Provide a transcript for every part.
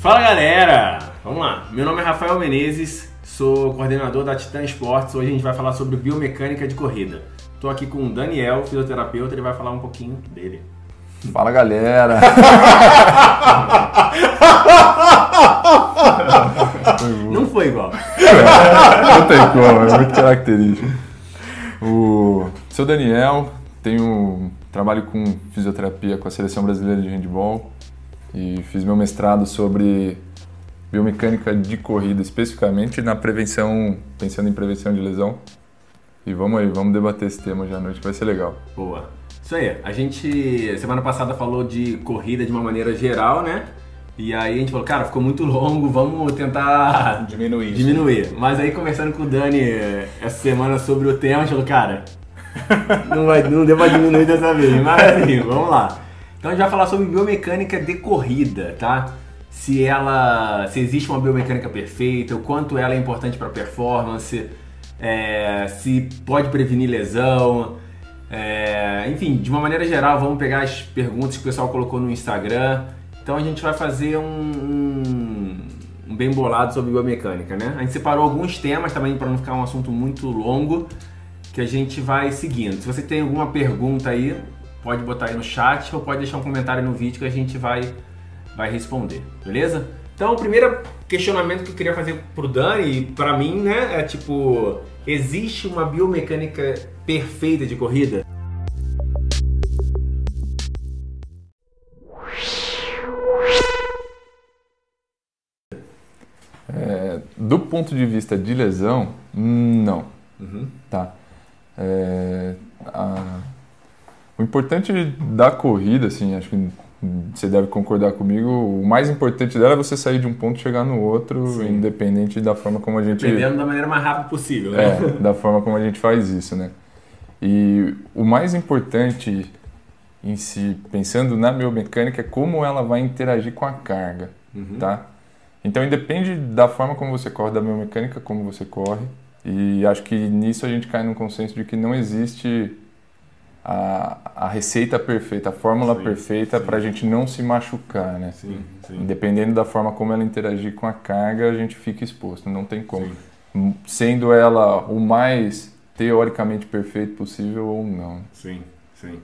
Fala galera! Vamos lá, meu nome é Rafael Menezes, sou coordenador da Titan Esportes. Hoje a gente vai falar sobre biomecânica de corrida. Estou aqui com o Daniel, fisioterapeuta, ele vai falar um pouquinho dele. Fala galera! Não foi igual. Não tem como, é muito característico. O sou Daniel, tenho trabalho com fisioterapia com a seleção brasileira de handball e fiz meu mestrado sobre biomecânica de corrida, especificamente na prevenção, pensando em prevenção de lesão. E vamos aí, vamos debater esse tema hoje à noite, vai ser legal. Boa. Isso aí, a gente semana passada falou de corrida de uma maneira geral, né? E aí a gente falou, cara, ficou muito longo, vamos tentar Diminuir. diminuir. Mas aí conversando com o Dani essa semana sobre o tema, a gente falou, cara, não, vai, não deu pra diminuir dessa vez, mas assim, vamos lá. Então a gente vai falar sobre biomecânica de corrida, tá? Se ela. se existe uma biomecânica perfeita, o quanto ela é importante para performance, é, se pode prevenir lesão. é, enfim, de uma maneira geral, vamos pegar as perguntas que o pessoal colocou no Instagram. Então a gente vai fazer um, um, um bem bolado sobre biomecânica, né? A gente separou alguns temas também para não ficar um assunto muito longo que a gente vai seguindo. Se você tem alguma pergunta aí, pode botar aí no chat ou pode deixar um comentário no vídeo que a gente vai, vai responder, beleza? Então, o primeiro questionamento que eu queria fazer pro Dani e pra mim, né, é tipo, existe uma biomecânica perfeita de corrida? É, do ponto de vista de lesão, não. Uhum. Tá. É, a- o importante da corrida, assim, acho que você deve concordar comigo, o mais importante dela é você sair de um ponto e chegar no outro, Sim. independente da forma como a gente Dependendo da maneira mais rápida possível, né? é, da forma como a gente faz isso, né? E o mais importante em si, pensando na biomecânica, é como ela vai interagir com a carga, Uhum. tá? Então, independe da forma como você corre, da biomecânica, como você corre. E acho que nisso a gente cai num consenso de que não existe a, a receita perfeita, a fórmula Sim, perfeita para a gente não se machucar, né? Sim, sim. Dependendo da forma como ela interagir com a carga, a gente fica exposto, não tem como. Sim. M- Sendo ela o mais teoricamente perfeito possível ou não. Sim, sim.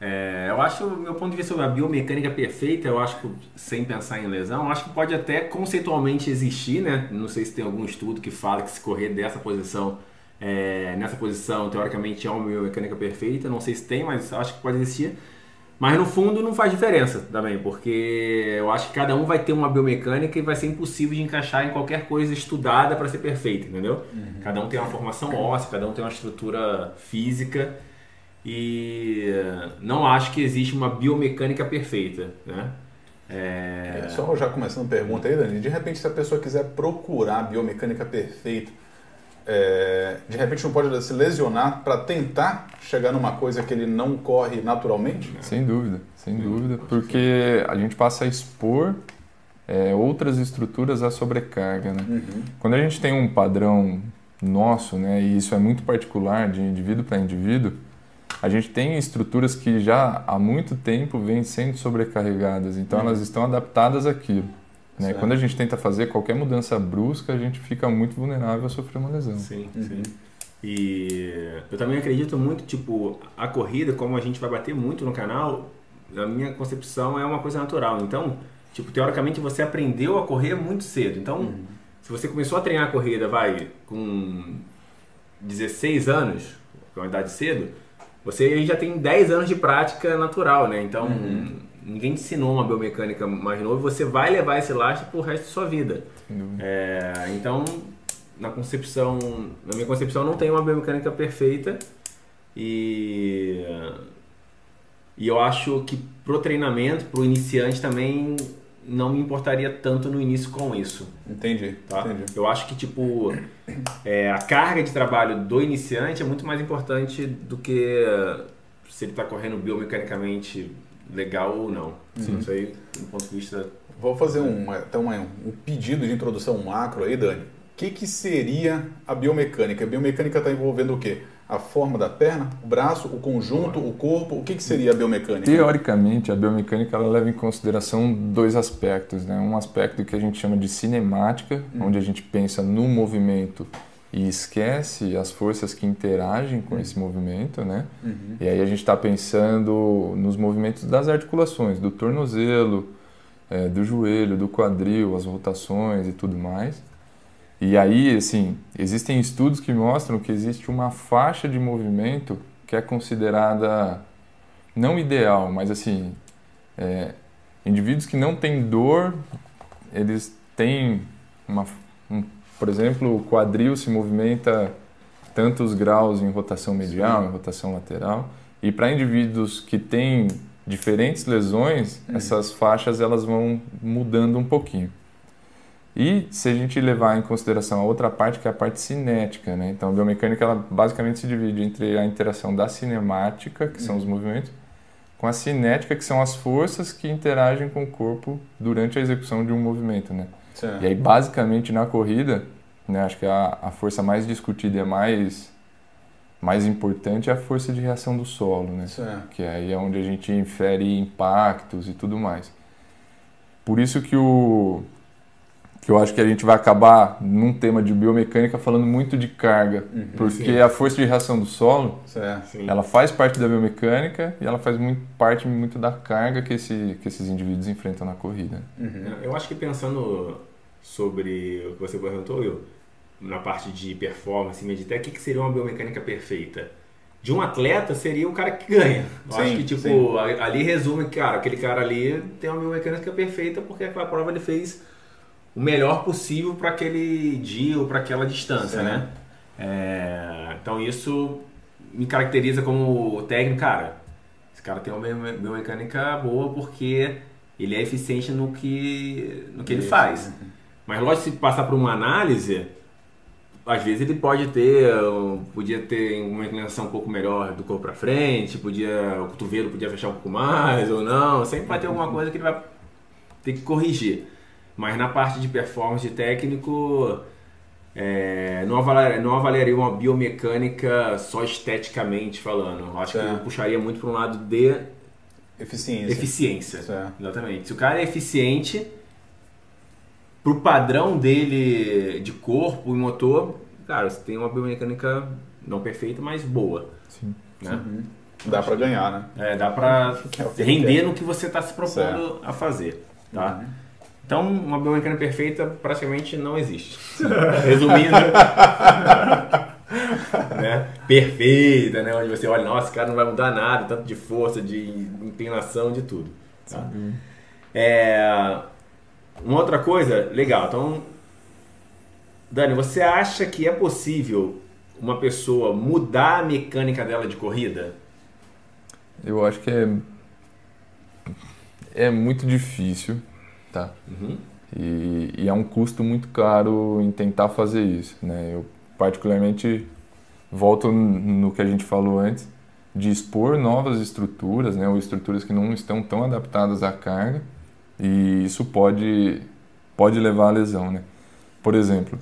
É, eu acho, meu ponto de vista sobre a biomecânica perfeita, eu acho que, sem pensar em lesão, acho que pode até conceitualmente existir, né? Não sei se tem algum estudo que fala que se correr dessa posição, é, nessa posição, teoricamente é uma biomecânica perfeita, não sei se tem, mas acho que pode existir. Mas no fundo não faz diferença também, porque eu acho que cada um vai ter uma biomecânica e vai ser impossível de encaixar em qualquer coisa estudada para ser perfeita, entendeu? Cada um tem uma formação óssea, cada um tem uma estrutura física e não acho que existe uma biomecânica perfeita, né? É... É, Só já começando a pergunta aí, Dani. De repente, se a pessoa quiser procurar a biomecânica perfeita, é, de repente não pode se lesionar para tentar chegar numa coisa que ele não corre naturalmente? Sem dúvida, sem dúvida, porque a gente passa a expor é, outras estruturas à sobrecarga, né? Uhum. Quando a gente tem um padrão nosso, né, e isso é muito particular de indivíduo para indivíduo, a gente tem estruturas que já há muito tempo vêm sendo sobrecarregadas, então elas estão adaptadas àquilo. Né? Quando a gente tenta fazer qualquer mudança brusca, a gente fica muito vulnerável a sofrer uma lesão. Sim, Uhum. sim. E eu também acredito muito, tipo, a corrida, como a gente vai bater muito no canal, na minha concepção é uma coisa natural. Então, tipo, teoricamente você aprendeu a correr muito cedo. Então, se você começou a treinar a corrida, vai, com 16 anos, que é uma idade cedo, você aí já tem 10 anos de prática natural, né? Então, ninguém te ensinou uma biomecânica mais novo, você vai levar esse lastro pro resto da sua vida. É, então, na concepção, na minha concepção, não tem uma biomecânica perfeita e e eu acho que pro treinamento, pro iniciante também não me importaria tanto no início com isso, Entendi, tá? entendi. Eu acho que tipo é, a carga de trabalho do iniciante é muito mais importante do que se ele está correndo biomecanicamente legal ou não. Isso aí, do ponto de vista Vou fazer um, então, um, um pedido de introdução macro aí, Dani. O que, que seria a biomecânica? A biomecânica está envolvendo o quê? a forma da perna, o braço, o conjunto, o corpo? O que, que seria a biomecânica? Teoricamente, a biomecânica ela leva em consideração dois aspectos. Né? Um aspecto que a gente chama de cinemática, Hum. onde a gente pensa no movimento e esquece as forças que interagem com esse movimento, né? Uhum. E aí a gente está pensando nos movimentos das articulações, do tornozelo, eh, do joelho, do quadril, as rotações e tudo mais. E aí, assim, existem estudos que mostram que existe uma faixa de movimento que é considerada não ideal, mas assim, é, indivíduos que não têm dor, eles têm uma, um, por exemplo, o quadril se movimenta tantos graus em rotação medial, em rotação lateral, e para indivíduos que têm diferentes lesões, essas faixas elas vão mudando um pouquinho. E se a gente levar em consideração a outra parte, que é a parte cinética, né? Então, a biomecânica ela basicamente se divide entre a interação da cinemática, que são os movimentos, com a cinética, que são as forças que interagem com o corpo durante a execução de um movimento, né? Certo. E aí, basicamente, na corrida, né, acho que a, a força mais discutida e mais, mais importante é a força de reação do solo, né? Certo. que aí é onde a gente infere impactos e tudo mais. Por isso que o que eu acho que a gente vai acabar num tema de biomecânica falando muito de carga, porque sim. a força de reação do solo, Certo. Sim. ela faz parte da biomecânica e ela faz muito parte muito da carga que, esse, que esses indivíduos enfrentam na corrida. Uhum. Eu acho que pensando sobre o que você perguntou, eu, na parte de performance, meditec, o que, que seria uma biomecânica perfeita? De um atleta seria o cara que ganha. Eu Sim, acho que, tipo, sim. ali resume que, cara, aquele cara ali tem uma biomecânica perfeita porque aquela prova ele fez o melhor possível para aquele dia ou para aquela distância, Sim. né? É, então isso me caracteriza como técnico, cara. Esse cara tem uma bio- biomecânica boa porque ele é eficiente no que, no que ele faz. Mas lógico, se passar por uma análise, às vezes ele pode ter, podia ter uma inclinação um pouco melhor do corpo para frente, podia, o cotovelo podia fechar um pouco mais ou não, sempre vai ter alguma coisa que ele vai ter que corrigir. Mas na parte de performance de técnico, é, não, avaliaria, não avaliaria uma biomecânica só esteticamente falando. Acho que Certo. eu puxaria muito para um lado de Eficiência. eficiência. Certo. Exatamente. Se o cara é eficiente, pro padrão dele de corpo e motor, cara, você tem uma biomecânica não perfeita, mas boa. Sim. Né? Dá pra ganhar, né? É, dá pra Que é o que render no que você está se propondo a fazer. Tá? Então, uma biomecânica perfeita praticamente não existe. Resumindo, né? perfeita, né? onde você olha, nossa, cara não vai mudar nada, tanto de força, de inclinação, de tudo. tá? É, uma outra coisa, legal, então, Dani, você acha que é possível uma pessoa mudar a mecânica dela de corrida? Eu acho que é, é muito difícil, tá? Uhum. E, e é um custo muito caro em tentar fazer isso, né? Eu particularmente volto no que a gente falou antes de expor novas estruturas, né? Ou estruturas que não estão tão adaptadas à carga e isso pode pode levar à lesão, né? Por exemplo,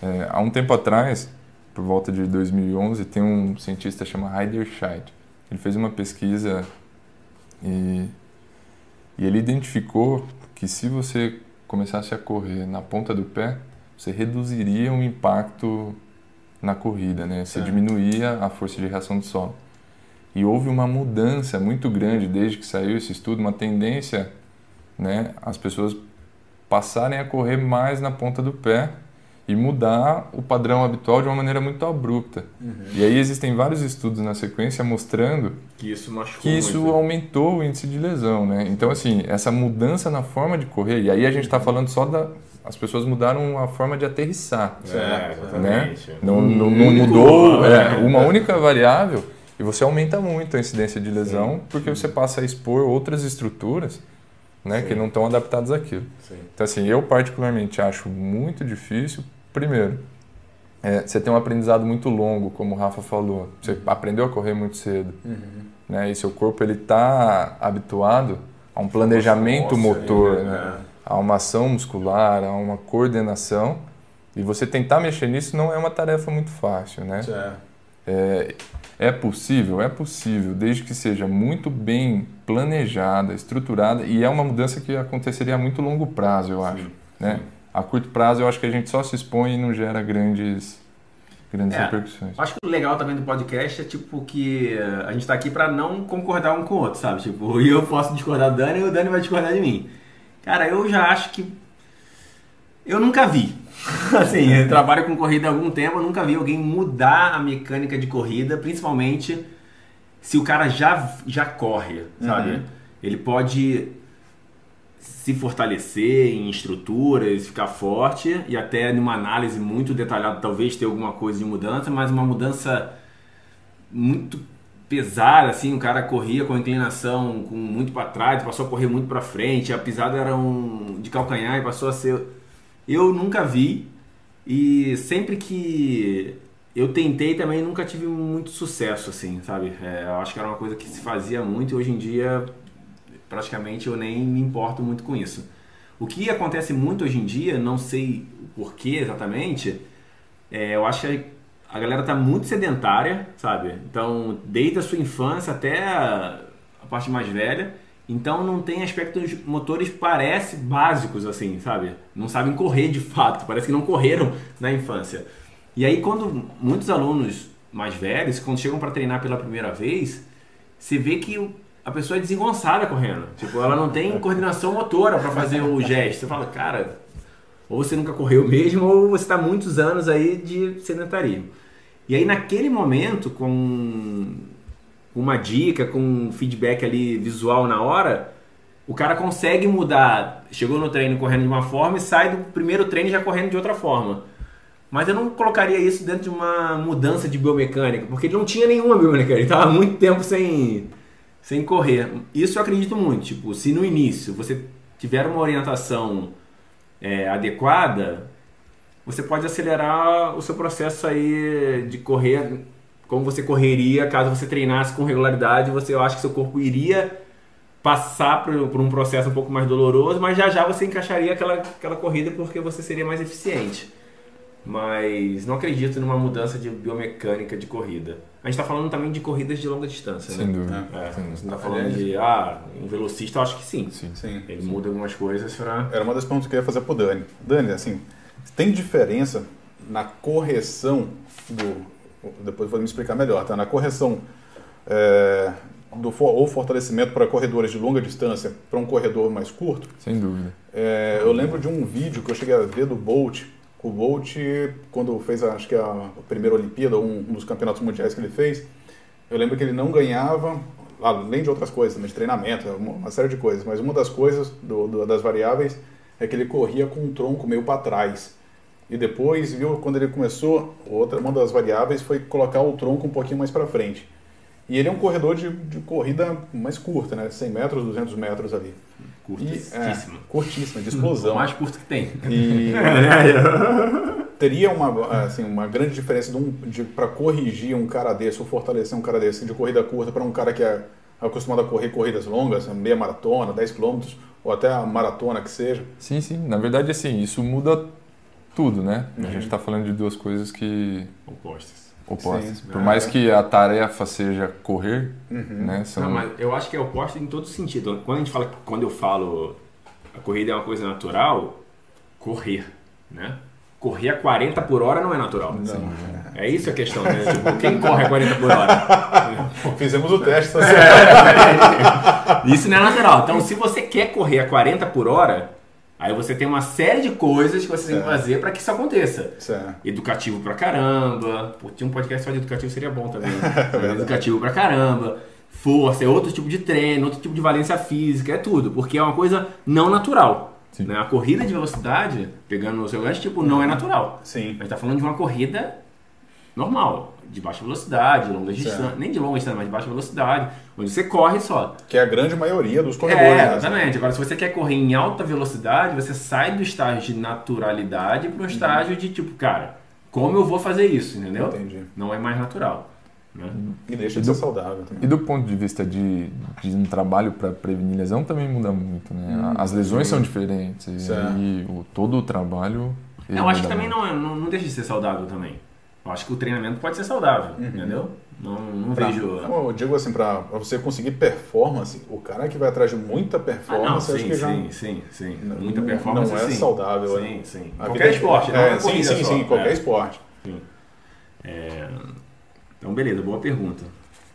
é, há um tempo atrás, por volta de 2011, tem um cientista chamado Heider Scheid. Ele fez uma pesquisa e, e ele identificou que se você começasse a correr na ponta do pé, você reduziria o impacto na corrida, né? Você Certo. diminuía a força de reação do solo. E houve uma mudança muito grande desde que saiu esse estudo, uma tendência, né, as pessoas passarem a correr mais na ponta do pé e mudar o padrão habitual de uma maneira muito abrupta. E aí existem vários estudos na sequência mostrando Que isso que isso muito. aumentou o índice de lesão, né? Então, assim, essa mudança na forma de correr, e aí a gente está falando só da... As pessoas mudaram a forma de aterrissar, É, né? exatamente. Não, não, Um não único- mudou é, é. uma única variável e você aumenta muito a incidência de lesão porque você passa a expor outras estruturas né, que não estão adaptadas àquilo. Sim. Então, assim, eu particularmente acho muito difícil. Primeiro, é, você tem um aprendizado muito longo, como o Rafa falou. Você aprendeu a correr muito cedo. Né, e seu corpo ele está habituado a um planejamento Nossa, motor, é, né, a uma ação muscular, a uma coordenação. E você tentar mexer nisso não é uma tarefa muito fácil, né? Certo. É, é possível? É possível, desde que seja muito bem planejada, estruturada, e é uma mudança que aconteceria a muito longo prazo, eu acho. Né? A curto prazo, eu acho que a gente só se expõe e não gera grandes, grandes É. repercussões. Acho que o legal também do podcast é tipo que eh, a gente tá aqui pra não concordar um com o outro, sabe? Tipo, eu posso discordar do Dani e o Dani vai discordar de mim. Cara, eu já acho que. Eu nunca vi. Assim, eu trabalho com corrida há algum tempo, eu nunca vi alguém mudar a mecânica de corrida, principalmente se o cara já, já corre, sabe? Uhum. Ele pode se fortalecer em estruturas, ficar forte e até numa análise muito detalhada talvez ter alguma coisa de mudança, mas uma mudança muito pesada, assim, o cara corria com inclinação com muito para trás, passou a correr muito para frente, a pisada era um de calcanhar e passou a ser eu nunca vi e sempre que eu tentei também nunca tive muito sucesso assim, sabe? É, eu acho que era uma coisa que se fazia muito e hoje em dia praticamente eu nem me importo muito com isso. O que acontece muito hoje em dia, não sei o porquê exatamente, é, eu acho que a galera tá muito sedentária, sabe? Então, desde a sua infância até a, a parte mais velha, então não tem aspectos motores parece básicos assim, sabe? Não sabem correr de fato, parece que não correram na infância. E aí quando muitos alunos mais velhos, quando chegam para treinar pela primeira vez, você vê que a pessoa é desengonçada correndo. Tipo, ela não tem coordenação motora para fazer o gesto. Você fala, cara, ou você nunca correu mesmo, ou você está muitos anos aí de sedentarismo. E aí naquele momento, com uma dica, com um feedback ali visual na hora, o cara consegue mudar. Chegou no treino correndo de uma forma e sai do primeiro treino já correndo de outra forma. Mas eu não colocaria isso dentro de uma mudança de biomecânica, porque ele não tinha nenhuma biomecânica, ele estava muito tempo sem, sem correr. Isso eu acredito muito. Tipo, se no início você tiver uma orientação é, adequada, você pode acelerar o seu processo aí de correr como você correria caso você treinasse com regularidade. Você, eu acho que seu corpo iria passar por, por um processo um pouco mais doloroso, mas já já você encaixaria aquela, aquela corrida porque você seria mais eficiente. Mas não acredito numa mudança de biomecânica de corrida. A gente está falando também de corridas de longa distância, Sem né? dúvida. É, Sem dúvida. não tá falando de, ah, um velocista, eu acho que sim. Sim. Sim. Ele muda algumas coisas pra... Era uma das perguntas que eu ia fazer pro Dani. Dani, assim, tem diferença na correção do. Depois vou me explicar melhor, tá? Na correção é, do for- ou fortalecimento para corredores de longa distância para um corredor mais curto. Sem dúvida. É, eu lembro de um vídeo que eu cheguei a ver do Bolt. O Bolt, quando fez, a- acho que a primeira Olimpíada, um, um dos campeonatos mundiais que ele fez, eu lembro que ele não ganhava, além de outras coisas, também de treinamento, uma, uma série de coisas, mas uma das coisas, do- do- das variáveis, é que ele corria com o tronco meio para trás. E depois, viu, quando ele começou, outra, uma das variáveis foi colocar o tronco um pouquinho mais para frente. E ele é um corredor de, de corrida mais curta, né? 100 metros, 200 metros ali. Curtíssima. é, curtíssima, de O explosão. mais curto que tem. E teria uma, assim, uma grande diferença de um, de, para corrigir um cara desse ou fortalecer um cara desse de corrida curta para um cara que é acostumado a correr corridas longas, meia maratona, 10 quilômetros ou até a maratona que seja. Sim, sim. Na verdade, assim, isso muda tudo, né? A gente está falando de duas coisas que Opostas. opostas. Sim. Por É. mais que a tarefa seja correr, Uhum. né? São... Não, mas eu acho que é oposto em todo sentido. Quando a gente fala, quando eu falo a corrida é uma coisa natural, correr, né? Correr a 40 por hora não é natural. É isso a questão, né? Tipo, quem corre a 40 por hora? Fizemos o teste, tá Isso não é natural. Então, se você quer correr a 40 por hora, aí você tem uma série de coisas que você tem que Certo. fazer para que isso aconteça. certo. Educativo pra caramba. Pô, tinha um podcast só de educativo, seria bom também. né? educativo pra caramba. Força, é outro tipo de treino, outro tipo de valência física, é tudo. Porque é uma coisa não natural. Né? A corrida de velocidade, pegando o seu gancho, tipo, não é natural. Sim. A gente tá falando de uma corrida normal, de baixa velocidade, longa distância, nem de longa distância, mas de baixa velocidade, onde você corre só. Que é a grande maioria dos corredores. É, né? exatamente. Agora, se você quer correr em alta velocidade, você sai do estágio de naturalidade para um estágio de tipo, cara, como eu vou fazer isso, entendeu? Entendi. Não é mais natural. Né? E deixa de ser saudável também. E do ponto de vista de, de um trabalho para prevenir lesão também muda muito, né? As lesões são diferentes Certo. e o, todo o trabalho... Eu acho que também não, é- não, não deixa de ser saudável também. Acho que o treinamento pode ser saudável, entendeu? Não, não Pra- vejo. eu digo assim, para você conseguir performance, o cara que vai atrás de muita Ah, não, performance, acho sim, que já sim, sim, sim. Não- Muita performance, não é sim. saudável, Sim, né? sim. A Qualquer vida- esporte, é é, uma sim, corrida sim, só. sim, qualquer É, esporte. sim. É, Então, beleza, boa pergunta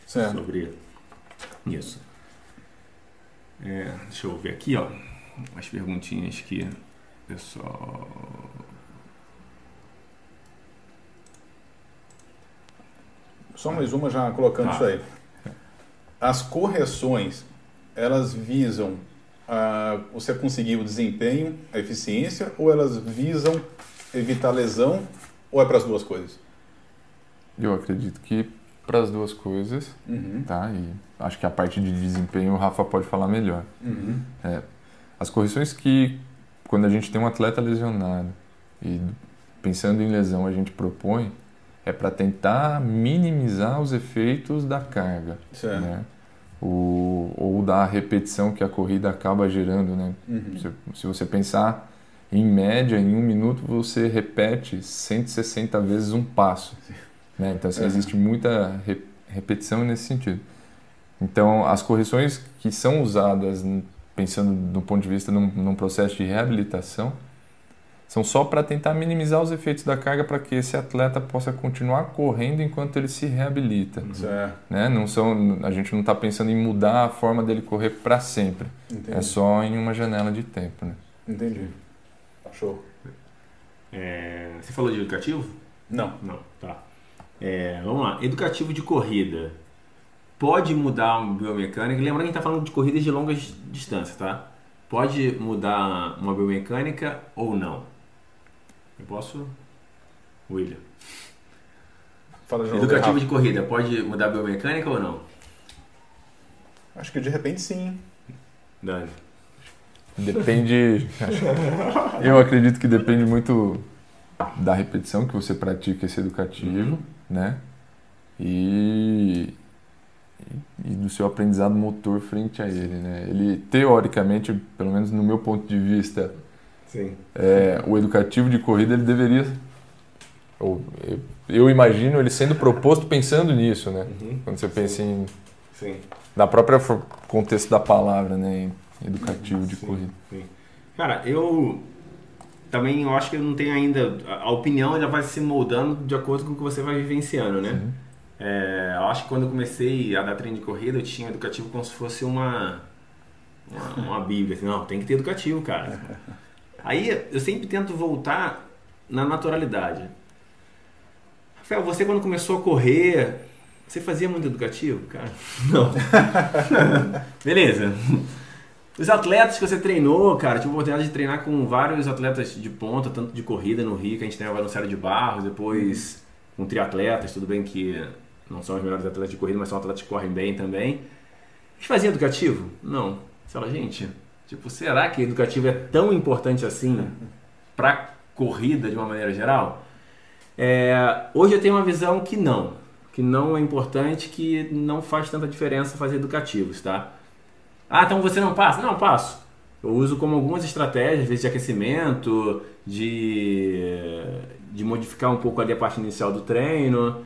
Certo. sobre isso. É, deixa eu ver aqui, ó. As perguntinhas que o pessoal. Só mais uma já colocando Tá. isso aí. As correções, elas visam ah, você conseguir o desempenho, a eficiência, ou elas visam evitar lesão, ou é para as duas coisas? Eu acredito que para as duas coisas, Uhum. tá? E acho que a parte de desempenho o Rafa pode falar melhor. Uhum. As correções que, quando a gente tem um atleta lesionado e pensando em lesão a gente propõe, é para tentar minimizar os efeitos da carga, Certo. né? O, ou da repetição que a corrida acaba gerando, né? Uhum. Se, se você pensar, em média, em um minuto você repete 160 vezes um passo. Né? Então, assim, Uhum. existe muita re- repetição nesse sentido. Então, as correções que são usadas, pensando do ponto de vista num, num processo de reabilitação, são só para tentar minimizar os efeitos da carga para que esse atleta possa continuar correndo enquanto ele se reabilita. Certo. Né? Não são, a gente não está pensando em mudar a forma dele correr para sempre. Entendi. É só em uma janela de tempo. Né? Entendi. Show. É, Você falou de educativo? Não. Não, tá. É, vamos lá. Educativo de corrida. Pode mudar uma biomecânica? Lembrando que a gente está falando de corridas de longas distâncias, tá? Pode mudar uma biomecânica ou não? Eu posso? William. Fala de novo. Educativo Rafa. de corrida, pode mudar a biomecânica ou não? Acho que de repente sim. Dani. Depende. eu acredito que depende muito da repetição que você pratica esse educativo, né? E, e do seu aprendizado motor frente a ele, né? Ele teoricamente, pelo menos no meu ponto de vista, Sim. é, o educativo de corrida ele deveria ou eu, imagino ele sendo proposto pensando nisso, né? Uhum. Quando você pensa em Sim. da própria contexto da palavra, né? Educativo de Sim, corrida. sim. Cara, eu também eu acho que eu não tenho ainda. A a opinião ela vai se moldando de acordo com o que você vai vivenciando, né? Sim. É, eu acho que quando eu comecei a dar treino de corrida, eu tinha educativo como se fosse uma. Uma, uma bíblia. Assim, não, tem que ter educativo, cara. Aí eu sempre tento voltar na naturalidade. Rafael, você quando começou a correr, você fazia muito educativo, cara? Não. Beleza. Os atletas que você treinou, cara, tive a oportunidade de treinar com vários atletas de ponta, tanto de corrida no Rio, que a gente treinava no Céu de Barros, depois com triatletas, tudo bem que não são os melhores atletas de corrida, mas são atletas que correm bem também. Eles faziam educativo? Não. Você fala, gente, tipo, será que educativo é tão importante assim pra corrida de uma maneira geral? É, hoje eu tenho uma visão que não, que não é importante, que não faz tanta diferença fazer educativos, tá? Ah, então você não passa? Não, passo. Eu uso como algumas estratégias, às vezes de aquecimento, de, de modificar um pouco ali a parte inicial do treino,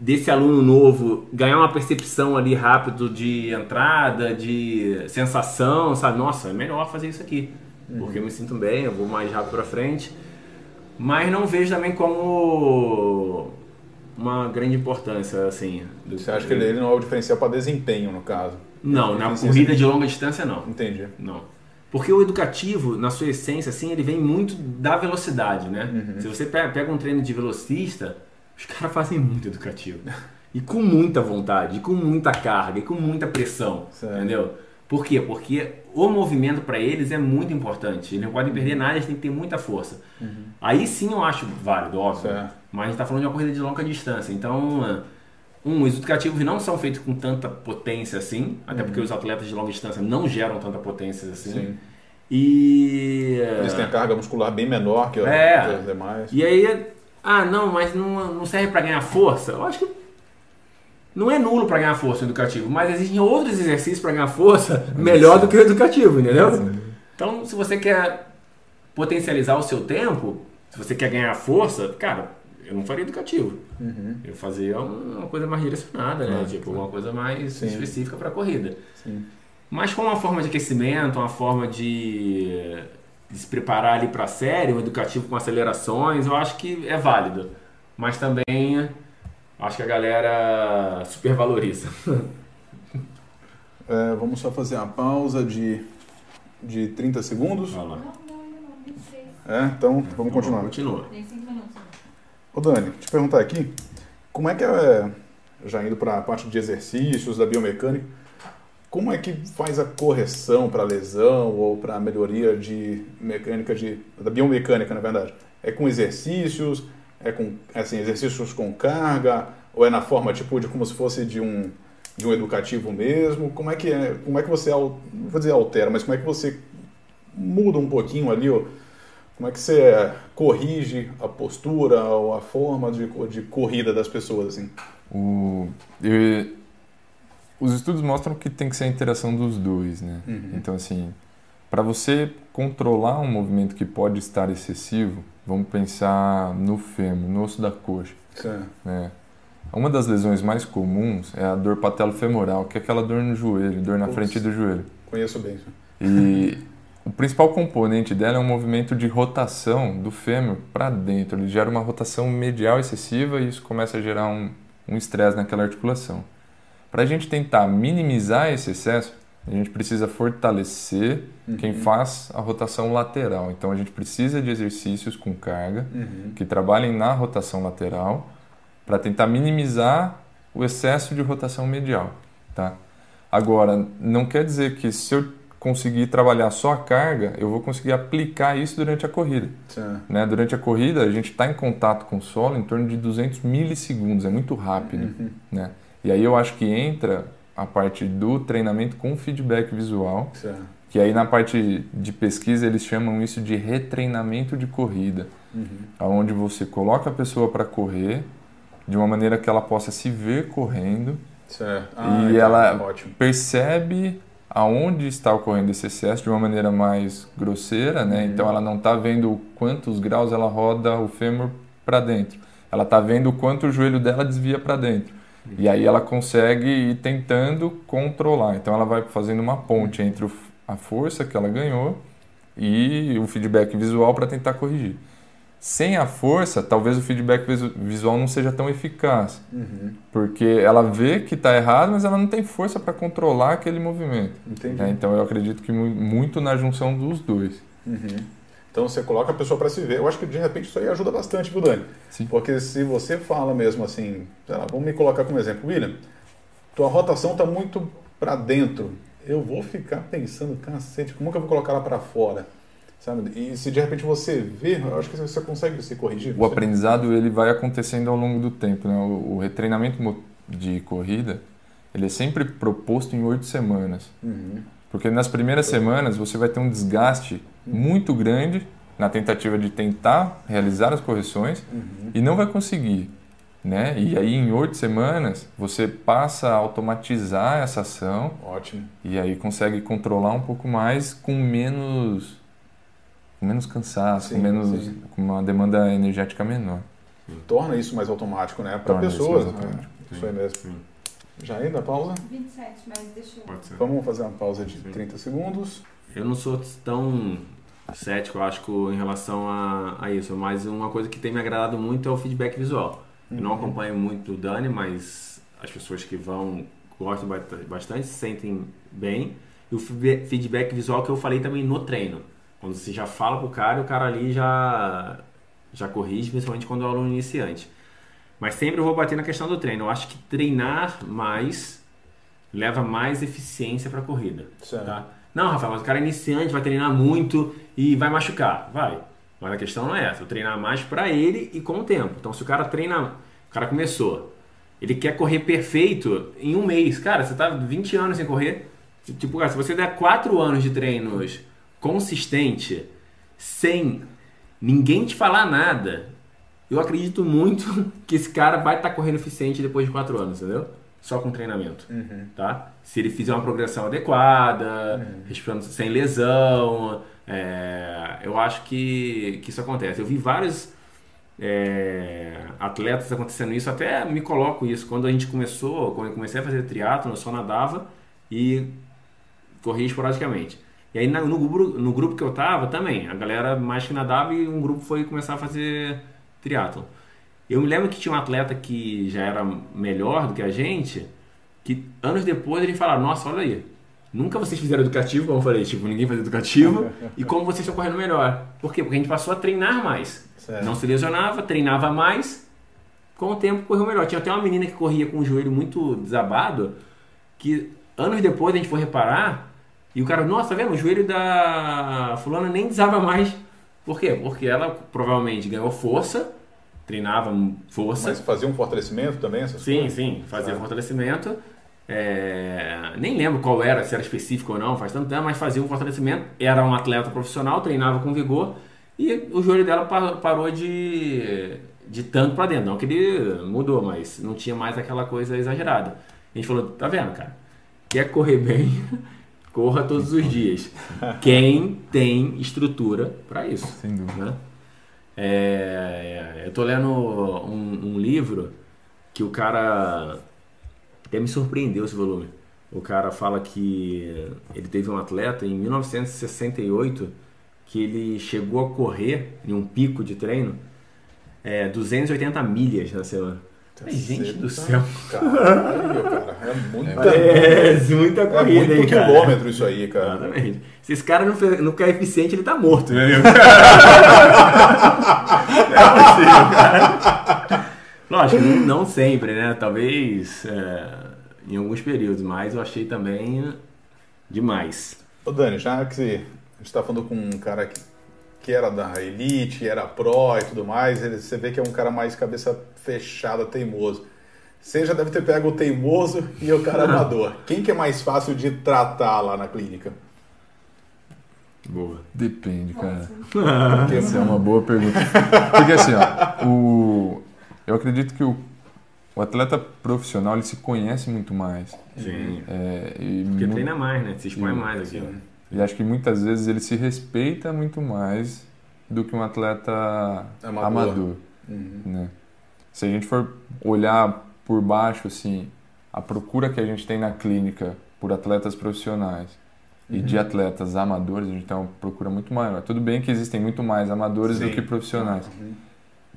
desse aluno novo ganhar uma percepção ali rápido de entrada, de sensação, sabe? Nossa, é melhor fazer isso aqui, porque eu me sinto bem, eu vou mais rápido para frente. Mas não vejo também como uma grande importância, assim. Você acha que ele, não é o diferencial para desempenho, no caso? Não, na corrida de longa distância não. Entendi. Não. Porque o educativo, na sua essência, assim, ele vem muito da velocidade, né? Se você pega um treino de velocista, os caras fazem muito educativo. E com muita vontade, e com muita carga, e com muita pressão. Certo. Entendeu? Por quê? Porque o movimento para eles é muito importante. Eles não podem perder nada, eles têm que ter muita força. Aí sim eu acho válido, óbvio. Certo. Mas a gente está falando de uma corrida de longa distância. Então, um, os educativos não são feitos com tanta potência assim, até porque os atletas de longa distância não geram tanta potência assim. Sim. E. Eles têm a carga muscular bem menor que, É. que os demais. E aí, ah, não, mas não, não serve para ganhar força? Eu acho que não é nulo para ganhar força o educativo, mas existem outros exercícios para ganhar força melhor do que o educativo, entendeu? Então, se você quer potencializar o seu tempo, se você quer ganhar força, cara, eu não faria educativo. Uhum. Eu fazia uma coisa mais direcionada, né? Claro, tipo, uma coisa mais Sim. específica para corrida. Sim. Mas como uma forma de aquecimento, uma forma de, de se preparar ali para a série, um educativo com acelerações, eu acho que é válido. Mas também acho que a galera supervaloriza. É, vamos só fazer uma pausa de, de 30 segundos. Não, não, não, tem seis. É, então vamos continuar. Continua. Tem cinco minutos. né? Ô Dani, te perguntar aqui, como é que é, já indo para a parte de exercícios, da biomecânica, como é que faz a correção para lesão ou para melhoria de mecânica de da biomecânica, na verdade? É com exercícios, é com assim, exercícios com carga ou é na forma tipo de como se fosse de um de um educativo mesmo? Como é que é? Como é que você vou dizer altera, mas como é que você muda um pouquinho ali, ó, como é que você corrige a postura ou a forma de, de corrida das pessoas, assim? O, os estudos mostram que tem que ser a interação dos dois, né? Uhum. Então, assim, para você controlar um movimento que pode estar excessivo, vamos pensar no fêmur, no osso da coxa, Certo. né? Uma das lesões mais comuns é a dor patelofemoral, que é aquela dor no joelho, dor na Putz. frente do joelho. Conheço bem isso. E o principal componente dela é um movimento de rotação do fêmur para dentro. Ele gera uma rotação medial excessiva e isso começa a gerar um um estresse naquela articulação. Para a gente tentar minimizar esse excesso, a gente precisa fortalecer quem faz a rotação lateral. Então a gente precisa de exercícios com carga Uhum. que trabalhem na rotação lateral para tentar minimizar o excesso de rotação medial, tá? Agora, não quer dizer que se eu conseguir trabalhar só a carga, eu vou conseguir aplicar isso durante a corrida. Certo. Né? Durante a corrida, a gente está em contato com o solo em torno de 200 milissegundos, é muito rápido. Uhum. Né? E aí eu acho que entra a parte do treinamento com feedback visual, Certo. que aí na parte de pesquisa eles chamam isso de retreinamento de corrida, Uhum. onde você coloca a pessoa para correr de uma maneira que ela possa se ver correndo Certo. e então, ela Ótimo. percebe aonde está ocorrendo esse excesso de uma maneira mais grosseira, né? Uhum. Então ela não está vendo quantos graus ela roda o fêmur para dentro. Ela está vendo quanto o joelho dela desvia para dentro. E aí ela consegue ir tentando controlar. Então ela vai fazendo uma ponte entre o- a força que ela ganhou e o feedback visual para tentar corrigir. Sem a força, talvez o feedback visu- visual não seja tão eficaz. Uhum. Porque ela vê que está errado, mas ela não tem força para controlar aquele movimento. Né? Então eu acredito que mu- muito na junção dos dois. Uhum. Então você coloca a pessoa para se ver. Eu acho que de repente isso aí ajuda bastante, viu, Dani? Sim. Porque se você fala mesmo assim, lá, vamos me colocar como exemplo, William, tua rotação está muito para dentro. Eu vou ficar pensando, cacete, como que eu vou colocar ela para fora? Sabe? E se de repente você vê, eu acho que você consegue se corrigir. O aprendizado ele vai acontecendo ao longo do tempo. Né? O, o retreinamento de corrida ele é sempre proposto em oito semanas. Uhum. Porque nas primeiras semanas você vai ter um desgaste muito grande na tentativa de tentar realizar as correções Uhum. e não vai conseguir. Né? E aí em oito semanas você passa a automatizar essa ação Ótimo. e aí consegue controlar um pouco mais com menos com menos cansaço, Sim, com menos sim. com uma demanda energética menor. Torna isso mais automático, né? Para Torna isso pessoas. mais né? Isso aí mesmo. Sim. Já ainda pausa? 27, mas deixa eu. Pode ser. Vamos fazer uma pausa de Sim. 30 segundos. Eu não sou tão cético, eu acho, em relação a, a isso, mas uma coisa que tem me agradado muito é o feedback visual. Eu não acompanho muito o Dani, mas as pessoas que vão gostam ba- bastante, se sentem bem. E o feedback- visual que eu falei também no treino. Quando você já fala pro cara o cara ali já, já corrige, principalmente quando é aluno iniciante. Mas sempre eu vou bater na questão do treino. Eu acho que treinar mais leva mais eficiência para a corrida. Certo. Tá? Não, Rafael, mas o cara é iniciante, vai treinar muito e vai machucar. Vai. Mas a questão não é essa. Eu treinar mais para ele e com o tempo. Então, se o cara treina, o cara começou, ele quer correr perfeito em um mês. Cara, você tá 20 anos sem correr. Tipo, cara, se você der 4 anos de treinos consistente, sem ninguém te falar nada, eu acredito muito que esse cara vai estar correndo eficiente depois de 4 anos, entendeu? Só com treinamento Uhum. tá? Se ele fizer uma progressão adequada, respirando sem lesão, é, eu acho que, que isso acontece. Eu vi vários é, atletas acontecendo isso, até me coloco isso. Quando a gente começou, quando eu comecei a fazer triatlo, eu só nadava e corria esporadicamente. E aí no, grupo, no grupo que eu tava também, a galera mais que nadava e um grupo foi começar a fazer triatlo. Eu me lembro que tinha um atleta que já era melhor do que a gente, que anos depois ele falava, nossa, olha aí, nunca vocês fizeram educativo, como eu falei, tipo, ninguém faz educativo, e como vocês estão correndo melhor. Por quê? Porque a gente passou a treinar mais. Certo. Não se lesionava, treinava mais, com o tempo correu melhor. Tinha até uma menina que corria com o joelho muito desabado, que anos depois a gente foi reparar, e o cara, nossa, tá vendo? O joelho da fulana nem desaba mais. Por quê? Porque ela provavelmente ganhou força, treinava força. Mas fazia um fortalecimento também? Essas Sim, coisas? sim, fazia Certo. fortalecimento. É, nem lembro qual era, se era específico ou não, faz tanto tempo, mas fazia um fortalecimento. Era um atleta profissional, treinava com vigor e o joelho dela pa- parou de, de tanto pra dentro. Não que ele mudou, mas não tinha mais aquela coisa exagerada. A gente falou: tá vendo, cara? Quer correr bem? Corra todos os dias. Quem tem estrutura pra isso Sem dúvida. né? É, eu tô lendo um, um livro que o cara até me surpreendeu esse volume. O cara fala que ele teve um atleta em 1968 que ele chegou a correr em um pico de treino é, 280 milhas na semana. Falei, gente do céu. Caralho, cara. É muita, É, muita é corrida muito aí, cara. quilômetro isso aí, cara. Exatamente. Se esse cara não, fez- não ficar eficiente, ele tá morto, meu amigo. é possível, cara. Lógico, não, não sempre, né? Talvez é, em alguns períodos, mas eu achei também demais. Ô Dani, já que a gente tá falando com um cara que, que era da elite, era pró e tudo mais, ele- você vê que é um cara mais cabeça fechada, teimoso. Você já deve ter pego o teimoso e o cara amador. Quem que é mais fácil de tratar lá na clínica? Boa. Depende, cara. Porque Essa é uma boa pergunta. Porque assim, ó, o, eu acredito que o, o atleta profissional ele se conhece muito mais. Sim. É, e, Porque mu- treina mais, né? Se expõe Sim, mais aqui. sim. e acho que muitas vezes ele se respeita muito mais do que um atleta Amador. amador. Uhum. né? Se a gente for olhar por baixo, assim, a procura que a gente tem na clínica por atletas profissionais e de atletas amadores, a gente tem uma procura muito maior. Tudo bem que existem muito mais amadores do Sim. que profissionais, Uhum.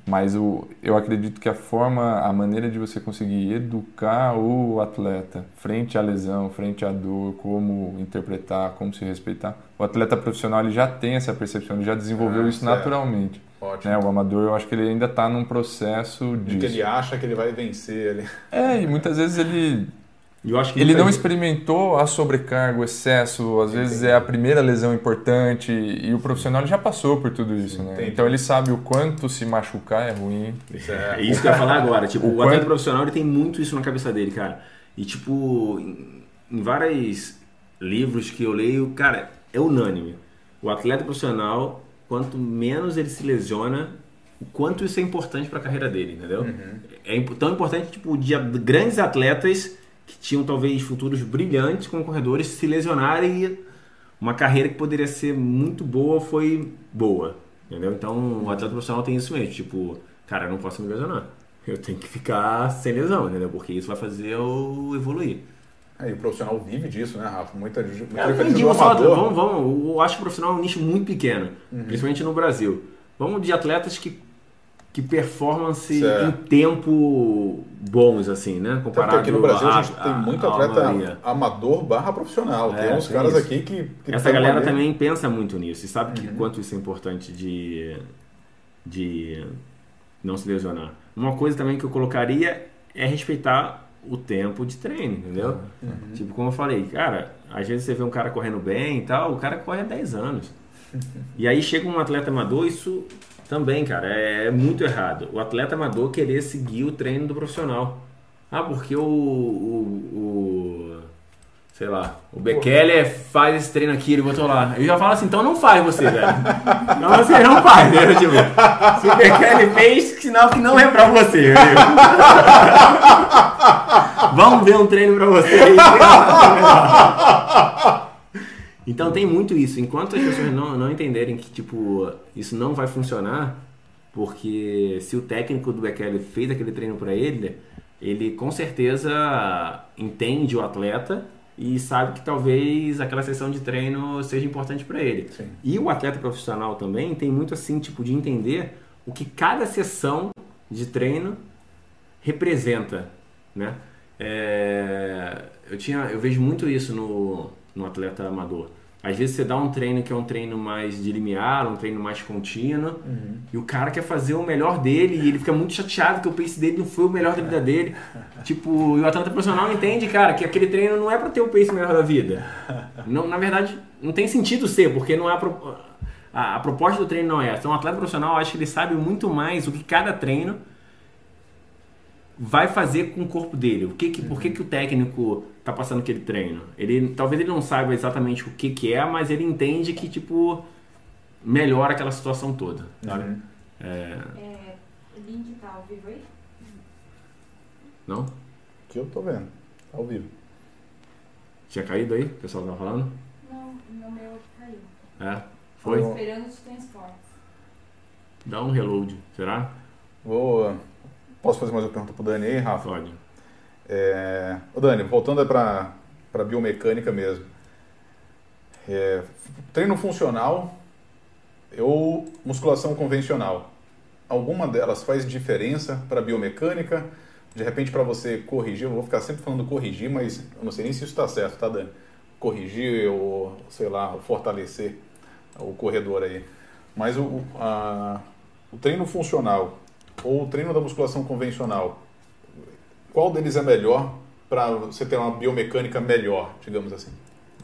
mas o, eu acredito que a forma, a maneira de você conseguir educar o atleta frente à lesão, frente à dor, como interpretar, como se respeitar, o atleta profissional ele já tem essa percepção, ele já desenvolveu Ah, isso certo. naturalmente. Ótimo. Né? O amador, eu acho que ele ainda está num processo Porque disso. ele acha que ele vai vencer ali. É, e muitas vezes ele, eu acho que ele não gente- experimentou a sobrecarga, o excesso, às vezes é a primeira lesão importante e o profissional ele já passou por tudo isso, né? Entendi. Então ele sabe o quanto se machucar é ruim. É isso que eu ia falar agora. Tipo, O o, atleta quanto- profissional ele tem muito isso na cabeça dele, cara. E tipo, em, em vários livros que eu leio, cara, é unânime. O atleta profissional, quanto menos ele se lesiona, o quanto isso é importante para a carreira dele, entendeu? É imp- tão importante, tipo, de grandes atletas que tinham talvez futuros brilhantes como corredores se lesionarem e uma carreira que poderia ser muito boa foi boa, entendeu? Então, o atleta profissional tem isso mesmo, tipo, cara, eu não posso me lesionar. Eu tenho que ficar sem lesão, entendeu? Porque isso vai fazer eu evoluir. Aí o profissional vive disso, né, Rafa? Muita, muita Eu digo só, amador. vamos, vamos, eu acho que o profissional é um nicho muito pequeno, principalmente no Brasil. Vamos de atletas que, que performance Certo. em tempo bons, assim, né? Comparado aqui no Brasil a, a- gente tem muito atleta amador barra profissional. É, tem uns tem caras isso. aqui que. que Essa galera ali- também pensa muito nisso e sabe que Uhum. quanto isso é importante de, de não se lesionar. Uma coisa também que eu colocaria é respeitar o tempo de treino, entendeu? Uhum. Tipo, como eu falei, cara, às vezes você vê um cara correndo bem e tal, o cara corre há 10 anos. E aí chega um atleta amador, isso também, cara, é muito errado. O atleta amador querer seguir o treino do profissional. Ah, porque o, o, o- sei lá, o Bekele faz esse treino aqui, ele botou lá. Eu já falo assim, então não faz você, velho. Então você não faz, né? Tipo, se o Bekele fez, sinal que não é pra você. Vamos ver um treino pra você. Então tem muito isso. Enquanto as pessoas não, não entenderem que, tipo, isso não vai funcionar, Porque se o técnico do Bekele fez aquele treino para ele, ele com certeza entende o atleta e sabe que talvez aquela sessão de treino seja importante para ele. Sim. E o atleta profissional também tem muito assim, tipo, de entender o que cada sessão de treino representa, né? É, eu, tinha, eu vejo muito isso no, no atleta amador. Às vezes você dá um treino que é um treino mais de limiar, um treino mais contínuo, e o cara quer fazer o melhor dele e ele fica muito chateado que o pace dele não foi o melhor da vida dele. Tipo, e o atleta profissional entende, cara, que aquele treino não é para ter o pace melhor da vida. Não, na verdade, não tem sentido ser, porque não é a, pro- a, a proposta do treino não é essa. Então, o atleta profissional, acho que ele sabe muito mais o que cada treino vai fazer com o corpo dele. O que que, Por que, que o técnico tá passando aquele treino? Ele Talvez ele não saiba exatamente o que, que é, mas ele entende que, tipo, melhora aquela situação toda. Sabe? Uhum. É, É, o link tá ao vivo aí? não? Que eu tô vendo. Tá ao vivo. Tinha caído aí? O pessoal tava falando? Não, meu aqui caiu. É? Foi? Ó. Esperando os transportes. Dá um reload, será? Vou. Posso fazer mais uma pergunta pro Dani aí, Rafa? Pode. É... Ô Dani, voltando para a biomecânica mesmo. É, Treino funcional ou musculação convencional? Alguma delas faz diferença para a biomecânica? De repente, para você corrigir, eu vou ficar sempre falando corrigir, mas eu não sei nem se isso está certo, tá, Dani? Corrigir ou, sei lá, fortalecer o corredor aí. Mas o, o- a- o treino funcional ou o treino da musculação convencional, qual deles é melhor para você ter uma biomecânica melhor, digamos assim,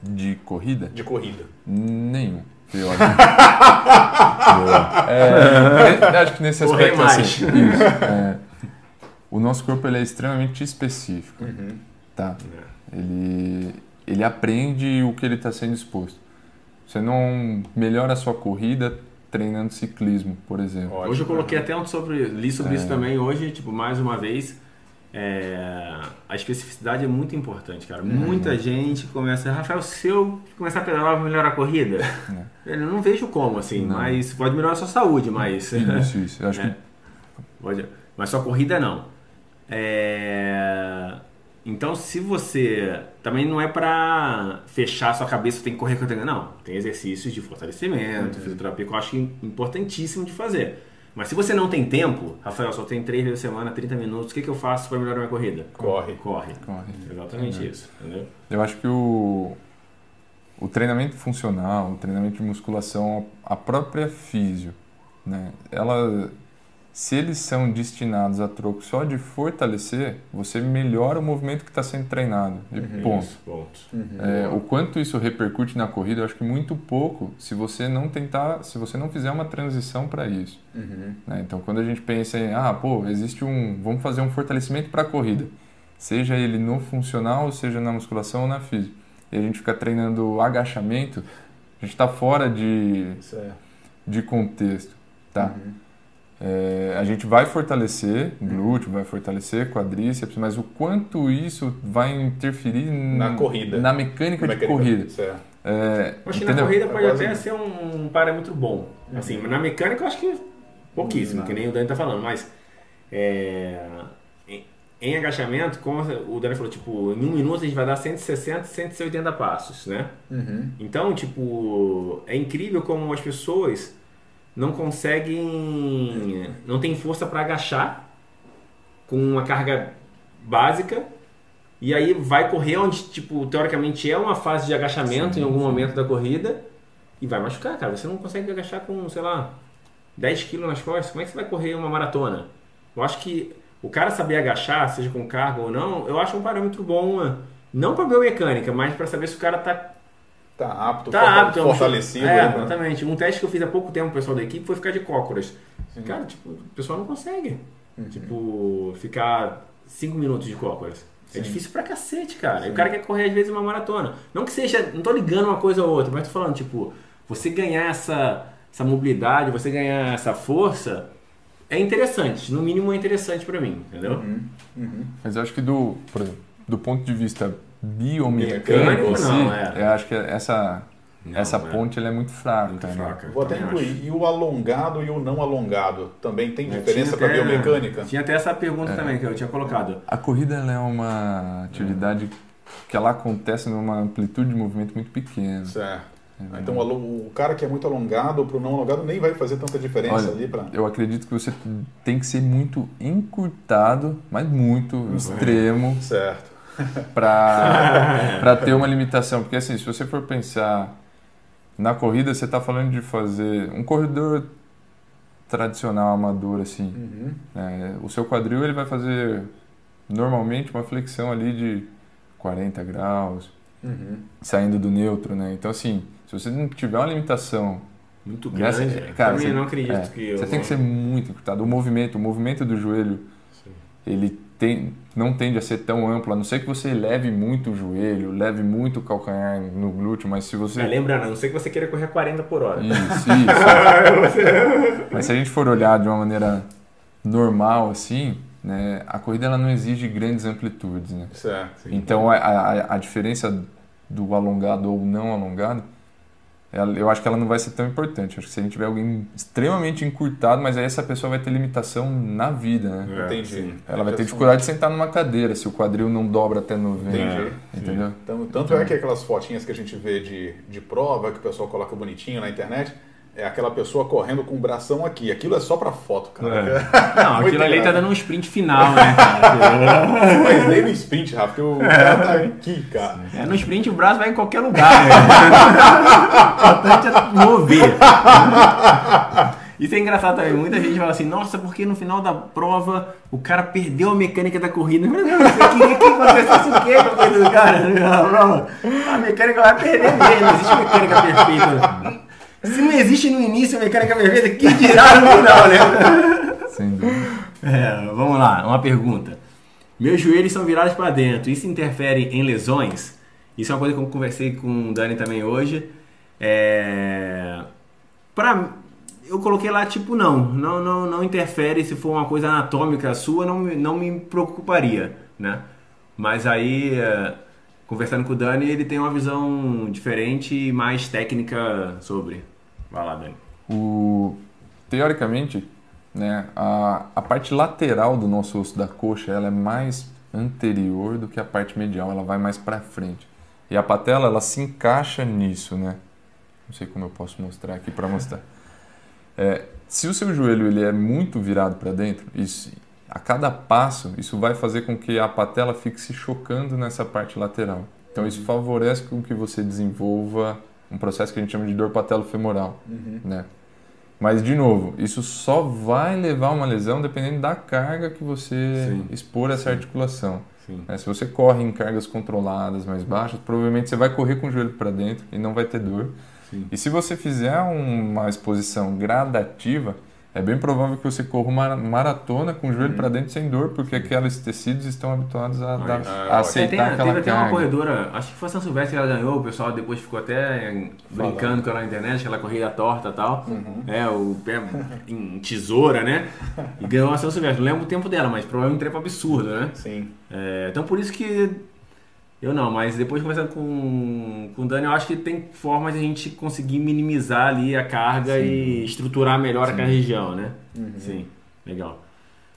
De corrida? de corrida? Nenhum. Eu acho. Boa. É, acho que nesse aspecto mais. assim, isso, é, o nosso corpo ele é extremamente específico, tá? Ele ele aprende o que ele está sendo exposto. Você não melhora a sua corrida treinando ciclismo, por exemplo. Ótimo. Hoje eu coloquei até um sobre, li sobre isso também hoje, tipo, mais uma vez. é, a especificidade é muito importante, cara. Muita gente começa, Rafael, se eu começar a pedalar, vai melhorar a corrida? Eu não vejo como, assim, Não. mas pode melhorar a sua saúde, mas. Isso, isso. Eu acho É. que Pode, mas sua corrida não. É, Então, se você. Também não é pra fechar sua cabeça, tem que correr, correr. Não. Tem exercícios de fortalecimento, fisioterapia, que eu acho importantíssimo de fazer. Mas se você não tem tempo, Rafael, só tem três vezes a semana, 30 minutos, o que, que eu faço para melhorar minha corrida? Corre. Corre. corre. Exatamente isso, entendeu? Eu acho que o, o treinamento funcional, o treinamento de musculação, a própria físio, né? Ela, se eles são destinados a troco só de fortalecer, você melhora o movimento que está sendo treinado. E ponto. Isso, ponto. É, o quanto isso repercute na corrida, eu acho que muito pouco, se você não tentar, se você não fizer uma transição para isso. Uhum. né? Então, quando a gente pensa em, ah, pô, existe um, vamos fazer um fortalecimento para a corrida, seja ele no funcional, seja na musculação ou na física, e a gente fica treinando agachamento, a gente está fora de, Isso é. de contexto, tá? Uhum. É, a gente vai fortalecer glúteo, vai fortalecer quadríceps, mas o quanto isso vai interferir Na corrida. na mecânica de Mecânica- corrida. Isso é. É, acho que na corrida pode É quase- até ser um parâmetro bom. Assim, mas na mecânica eu acho que pouquíssimo, Não. que nem o Dani tá falando. Mas é, em, em agachamento, como o Dani falou, tipo, em um minuto a gente vai dar 160, 180 passos, né? Uhum. Então, tipo, é incrível como as pessoas não conseguem, não tem força para agachar com uma carga básica e aí vai correr onde, tipo, teoricamente é uma fase de agachamento em algum momento da corrida e vai machucar, cara. Você não consegue agachar com, sei lá, 10 quilos nas costas. Como é que você vai correr uma maratona? Eu acho que o cara saber agachar, seja com carga ou não, eu acho um parâmetro bom, né? não para biomecânica, mas para saber se o cara tá Tá apto, Tá apto, é um fortalecido. É, né? exatamente. Um teste que eu fiz há pouco tempo, o pessoal da equipe, foi ficar de cócoras. Cara, tipo, o pessoal não consegue. Uhum. Tipo, ficar 5 minutos de cócoras. É Sim. difícil pra cacete, cara. E o cara quer correr, às vezes, uma maratona. Não que seja. Não tô ligando uma coisa ou outra, mas tô falando, tipo, você ganhar essa, essa mobilidade, você ganhar essa força, é interessante. No mínimo é interessante pra mim, entendeu? Uhum. Uhum. Mas eu acho que do, por exemplo, do ponto de vista biomecânico si, não, é. eu acho que essa Não, essa né? ponte ela é muito fraca. Muito né? fraca. Vou até incluir. E o alongado e o não alongado também tem acho. diferença Tinha para até- biomecânica? Tinha até essa É. pergunta também que eu tinha colocado. A corrida ela é uma atividade que ela acontece numa amplitude de movimento muito pequena. Certo. É Então o cara que é muito alongado para o não alongado nem vai fazer tanta diferença Olha, ali para. Eu acredito que você tem que ser muito encurtado, mas muito extremo Certo. para ter uma limitação. Porque assim, se você for pensar na corrida, você está falando de fazer um corredor tradicional, amador, assim. Uhum. né? o seu quadril ele vai fazer normalmente uma flexão ali de 40 graus, Uhum. saindo do neutro, né? Então assim, se você não tiver uma limitação Muito grande. cara, também você- não acredito é, que eu você tem vou- que ser muito encurtado. O movimento, o movimento do joelho, Sim. ele tem, não tende a ser tão amplo, a não ser que você leve muito o joelho, leve muito o calcanhar no glúteo, mas se você... É, lembrando, a não sei que você queira correr 40 por hora. Isso, isso. mas se a gente for olhar de uma maneira normal, assim, né, a corrida ela não exige grandes amplitudes, né? Certo. Então a, a, a diferença do alongado ou não alongado, eu acho que ela não vai ser tão importante. Eu acho que se a gente tiver alguém extremamente encurtado, mas aí essa pessoa vai ter limitação na vida, né? É, Entendi. sim. Ela vai ter dificuldade de sentar numa cadeira se o quadril não dobra até 90. Entendi. Entendeu? Então, tanto é que aquelas fotinhas que a gente vê de, de prova, que o pessoal coloca bonitinho na internet, é aquela pessoa correndo com o bração aqui. Aquilo é só pra foto, cara. Não, Muito aquilo ali tá dando um sprint final, né, cara? Mas nem no sprint, Rafa, porque o cara tá aqui, cara. É, no sprint o braço vai em qualquer lugar. né? O importante é mover. Isso é engraçado também. Muita gente fala assim, nossa, porque no final da prova o cara perdeu a mecânica da corrida. Meu Deus, você queria que acontecesse o quê com a corrida do cara? A mecânica vai perder mesmo, não existe mecânica perfeita. Se não existe no início a mecânica perfeita, que dirá no final, né? Sem dúvida. É, vamos lá, uma pergunta. Meus joelhos são virados para dentro, isso interfere em lesões? Isso é uma coisa que eu conversei com o Dani também hoje. É... Pra... Eu coloquei lá, tipo, não, não, não, não interfere se for uma coisa anatômica sua, não, me- não me preocuparia, né? Mas aí, é, conversando com o Dani, ele tem uma visão diferente e mais técnica sobre. Vai lá, Dani. O, teoricamente, né, a, a parte lateral do nosso osso da coxa ela é mais anterior do que a parte medial, ela vai mais para frente. E a patela ela se encaixa nisso, né? Não sei como eu posso mostrar aqui para mostrar. É, se o seu joelho ele é muito virado para dentro, isso, a cada passo isso vai fazer com que a patela fique se chocando nessa parte lateral. Então isso favorece com que você desenvolva um processo que a gente chama de dor patelo-femoral, né? Mas de novo, isso só vai levar a uma lesão dependendo da carga que você Sim. expor essa articulação. Sim. né? Se você corre em cargas controladas mais baixas, provavelmente você vai correr com o joelho para dentro e não vai ter dor. Sim. E se você fizer uma exposição gradativa, é bem provável que você corra uma maratona com o joelho para dentro sem dor, porque aqueles tecidos estão habituados a, dar- Ah, a aceitar tem, aquela teve até uma carga. corredora, acho que foi a São Silvestre que ela ganhou, o pessoal depois ficou até brincando com ela na internet, que ela corria torta e tal. É, o pé em tesoura, né? E ganhou a São Silvestre. Não lembro o tempo dela, mas provavelmente um tempo absurdo, né? Sim. É, então por isso que eu não, mas depois conversando com, com o Dani, eu acho que tem formas de a gente conseguir minimizar ali a carga e estruturar melhor aquela região, né? Sim, legal.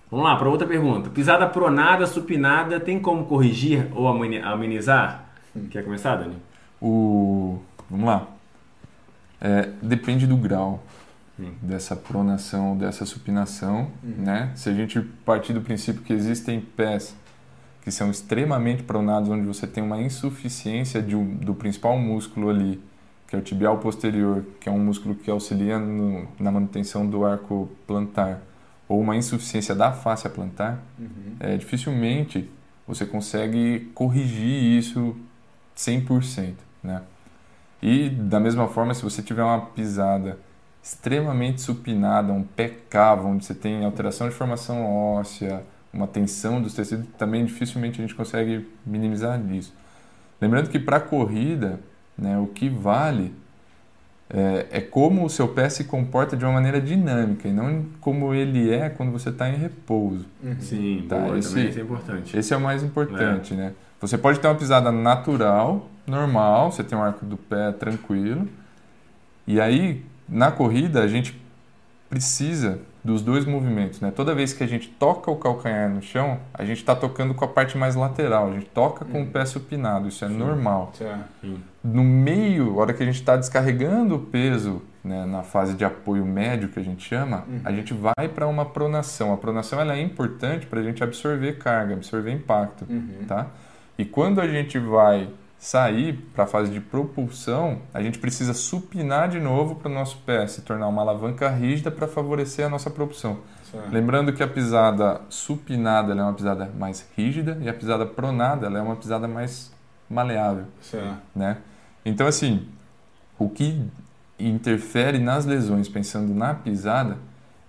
Vamos lá, para outra pergunta. Pisada pronada, supinada, tem como corrigir ou ameni- amenizar? Quer começar, Dani? O... Vamos lá. É, depende do grau dessa pronação, dessa supinação, né? Se a gente partir do princípio que existem pés que são extremamente pronados, onde você tem uma insuficiência de do principal músculo ali, que é o tibial posterior, que é um músculo que auxilia no- na manutenção do arco plantar, ou uma insuficiência da face plantar, é, dificilmente você consegue corrigir isso 100%, né? E da mesma forma, se você tiver uma pisada extremamente supinada, um pé cavo, onde você tem alteração de formação óssea, uma tensão dos tecidos, também dificilmente a gente consegue minimizar isso. Lembrando que para a corrida, né, o que vale é, é como o seu pé se comporta de uma maneira dinâmica e não como ele é quando você está em repouso. Sim, Tá, boa, esse- também isso é importante. Esse é o mais importante, né? Você pode ter uma pisada natural, normal, você tem um arco do pé tranquilo. E aí, na corrida, a gente precisa dos dois movimentos, né? Toda vez que a gente toca o calcanhar no chão, a gente está tocando com a parte mais lateral, a gente toca com o pé supinado, isso é normal. Certo. No meio, a hora que a gente está descarregando o peso né, na fase de apoio médio, que a gente chama, a gente vai para uma pronação. A pronação ela é importante para a gente absorver carga, absorver impacto, Uhum. tá? E quando a gente vai sair para a fase de propulsão, a gente precisa supinar de novo para o nosso pé se tornar uma alavanca rígida para favorecer a nossa propulsão. Certo. Lembrando que a pisada supinada é uma pisada mais rígida e a pisada pronada é uma pisada mais maleável Certo. né? Então, assim, o que interfere nas lesões, pensando na pisada,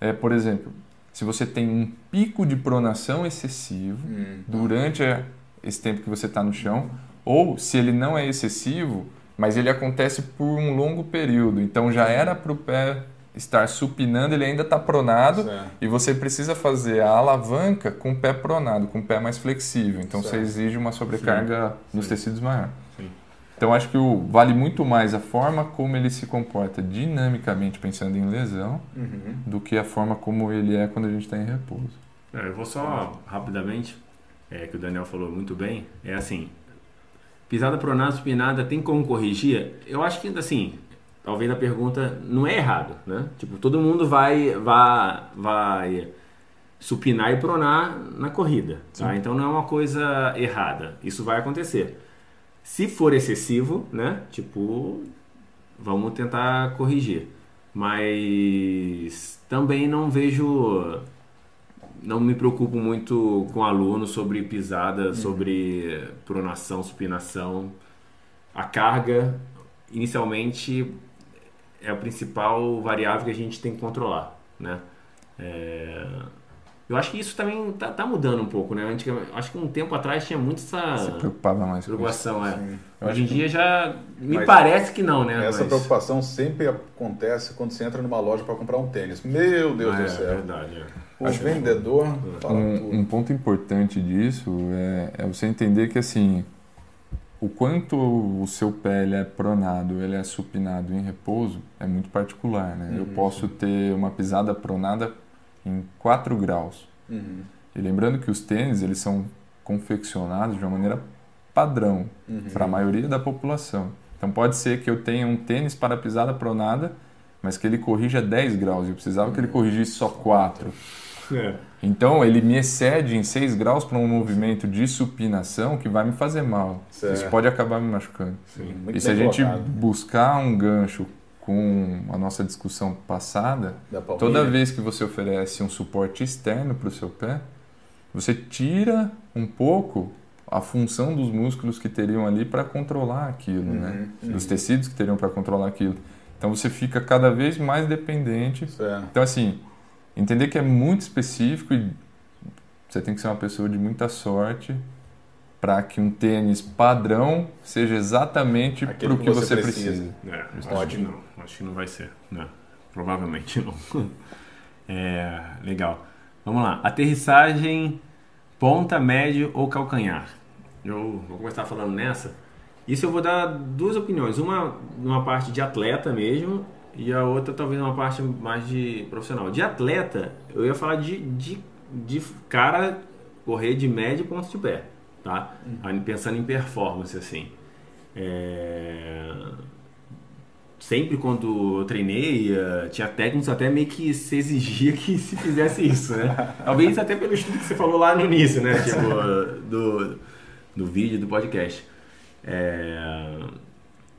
é, por exemplo, se você tem um pico de pronação excessivo Hum. durante a- esse tempo que você está no chão, ou se ele não é excessivo, mas ele acontece por um longo período, então já era para o pé estar supinando, ele ainda está pronado, Certo. e você precisa fazer a alavanca com o pé pronado, com o pé mais flexível. Então você Certo. exige uma sobrecarga nos Sim. tecidos maior. Sim. Então acho que o, vale muito mais a forma como ele se comporta dinamicamente pensando em lesão Uhum. do que a forma como ele é quando a gente está em repouso. É, eu vou só rapidamente, é, que o Daniel falou muito bem, é assim, pisada pronada, supinada, tem como corrigir? Eu acho que, assim, talvez a pergunta não é errado, né? Tipo, todo mundo vai, vai, vai supinar e pronar na corrida, tá? Então não é uma coisa errada, isso vai acontecer. Se for excessivo, né? Tipo, vamos tentar corrigir. Mas também não vejo não me preocupo muito com aluno sobre pisada, sobre pronação, supinação. A carga, inicialmente, é a principal variável que a gente tem que controlar, né? É, Eu acho que isso também tá, tá mudando um pouco, né? Antigamente, acho que um tempo atrás tinha muito Se essa preocupava mais com isso. preocupação, é. Hoje em acho que- dia já me Mas parece que não, né? Essa Mas- preocupação sempre acontece quando você entra numa loja para comprar um tênis. meu Deus Ah, do é, céu. verdade, é. O vendedor fala Um, tudo. um ponto importante disso é, é você entender que assim o quanto o seu pé ele é pronado, ele é supinado em repouso é muito particular, né? Eu posso ter uma pisada pronada em 4 graus. Uhum, E lembrando que os tênis eles são confeccionados de uma maneira padrão uhum. para a maioria da população. Então pode ser que eu tenha um tênis para pisada pronada, mas que ele corrija 10 graus. Eu precisava que ele corrigisse só 4. É. Então ele me excede em 6 graus para um movimento de supinação que vai me fazer mal. Certo. Isso pode acabar me machucando. Sim, e se a gente colocado. buscar um gancho com a nossa discussão passada, toda vez que você oferece um suporte externo para o seu pé, você tira um pouco a função dos músculos que teriam ali para controlar aquilo, né? Uhum, Dos tecidos que teriam para controlar aquilo. Então você fica cada vez mais dependente Certo. então, assim, entender que é muito específico e você tem que ser uma pessoa de muita sorte para que um tênis padrão seja exatamente para o que que você você precisa. precisa. É, Ótimo. Não. Acho que não vai ser. Né? Provavelmente não. É, legal. Vamos lá. Aterrissagem, ponta, médio ou calcanhar? Eu vou começar falando nessa. Isso eu vou dar duas opiniões. Uma uma parte de atleta mesmo e a outra talvez uma parte mais de profissional. De atleta, eu ia falar de, de, de cara correr de médio e ponto de pé, tá? Aí Pensando em performance, assim. É, sempre quando eu treinei, eh, tinha técnicos até meio que se exigia que se fizesse isso, né? Talvez até pelo estudo que você falou lá no início, né? Tipo, do, do vídeo, do podcast. É,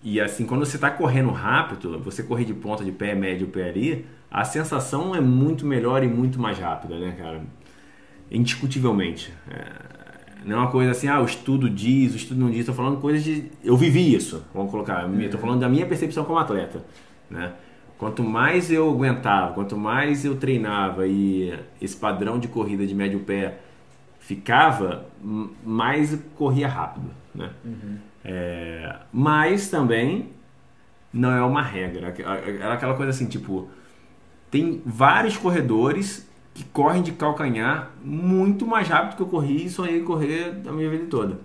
E assim, quando você está correndo rápido, você correr de ponta, de pé, médio, pé ali, a sensação é muito melhor e muito mais rápida, né, cara? Indiscutivelmente. É, não é uma coisa assim, ah, o estudo diz, o estudo não diz. Estou falando coisas de. Eu vivi isso, vamos colocar. Estou falando da minha percepção como atleta. Né? Quanto mais eu aguentava, quanto mais eu treinava e esse padrão de corrida de médio pé ficava, mais corria rápido. Né? É, mas também não é uma regra. Era aquela coisa assim, tipo, tem vários corredores que correm de calcanhar muito mais rápido que eu corri e sonhei correr a minha vida toda.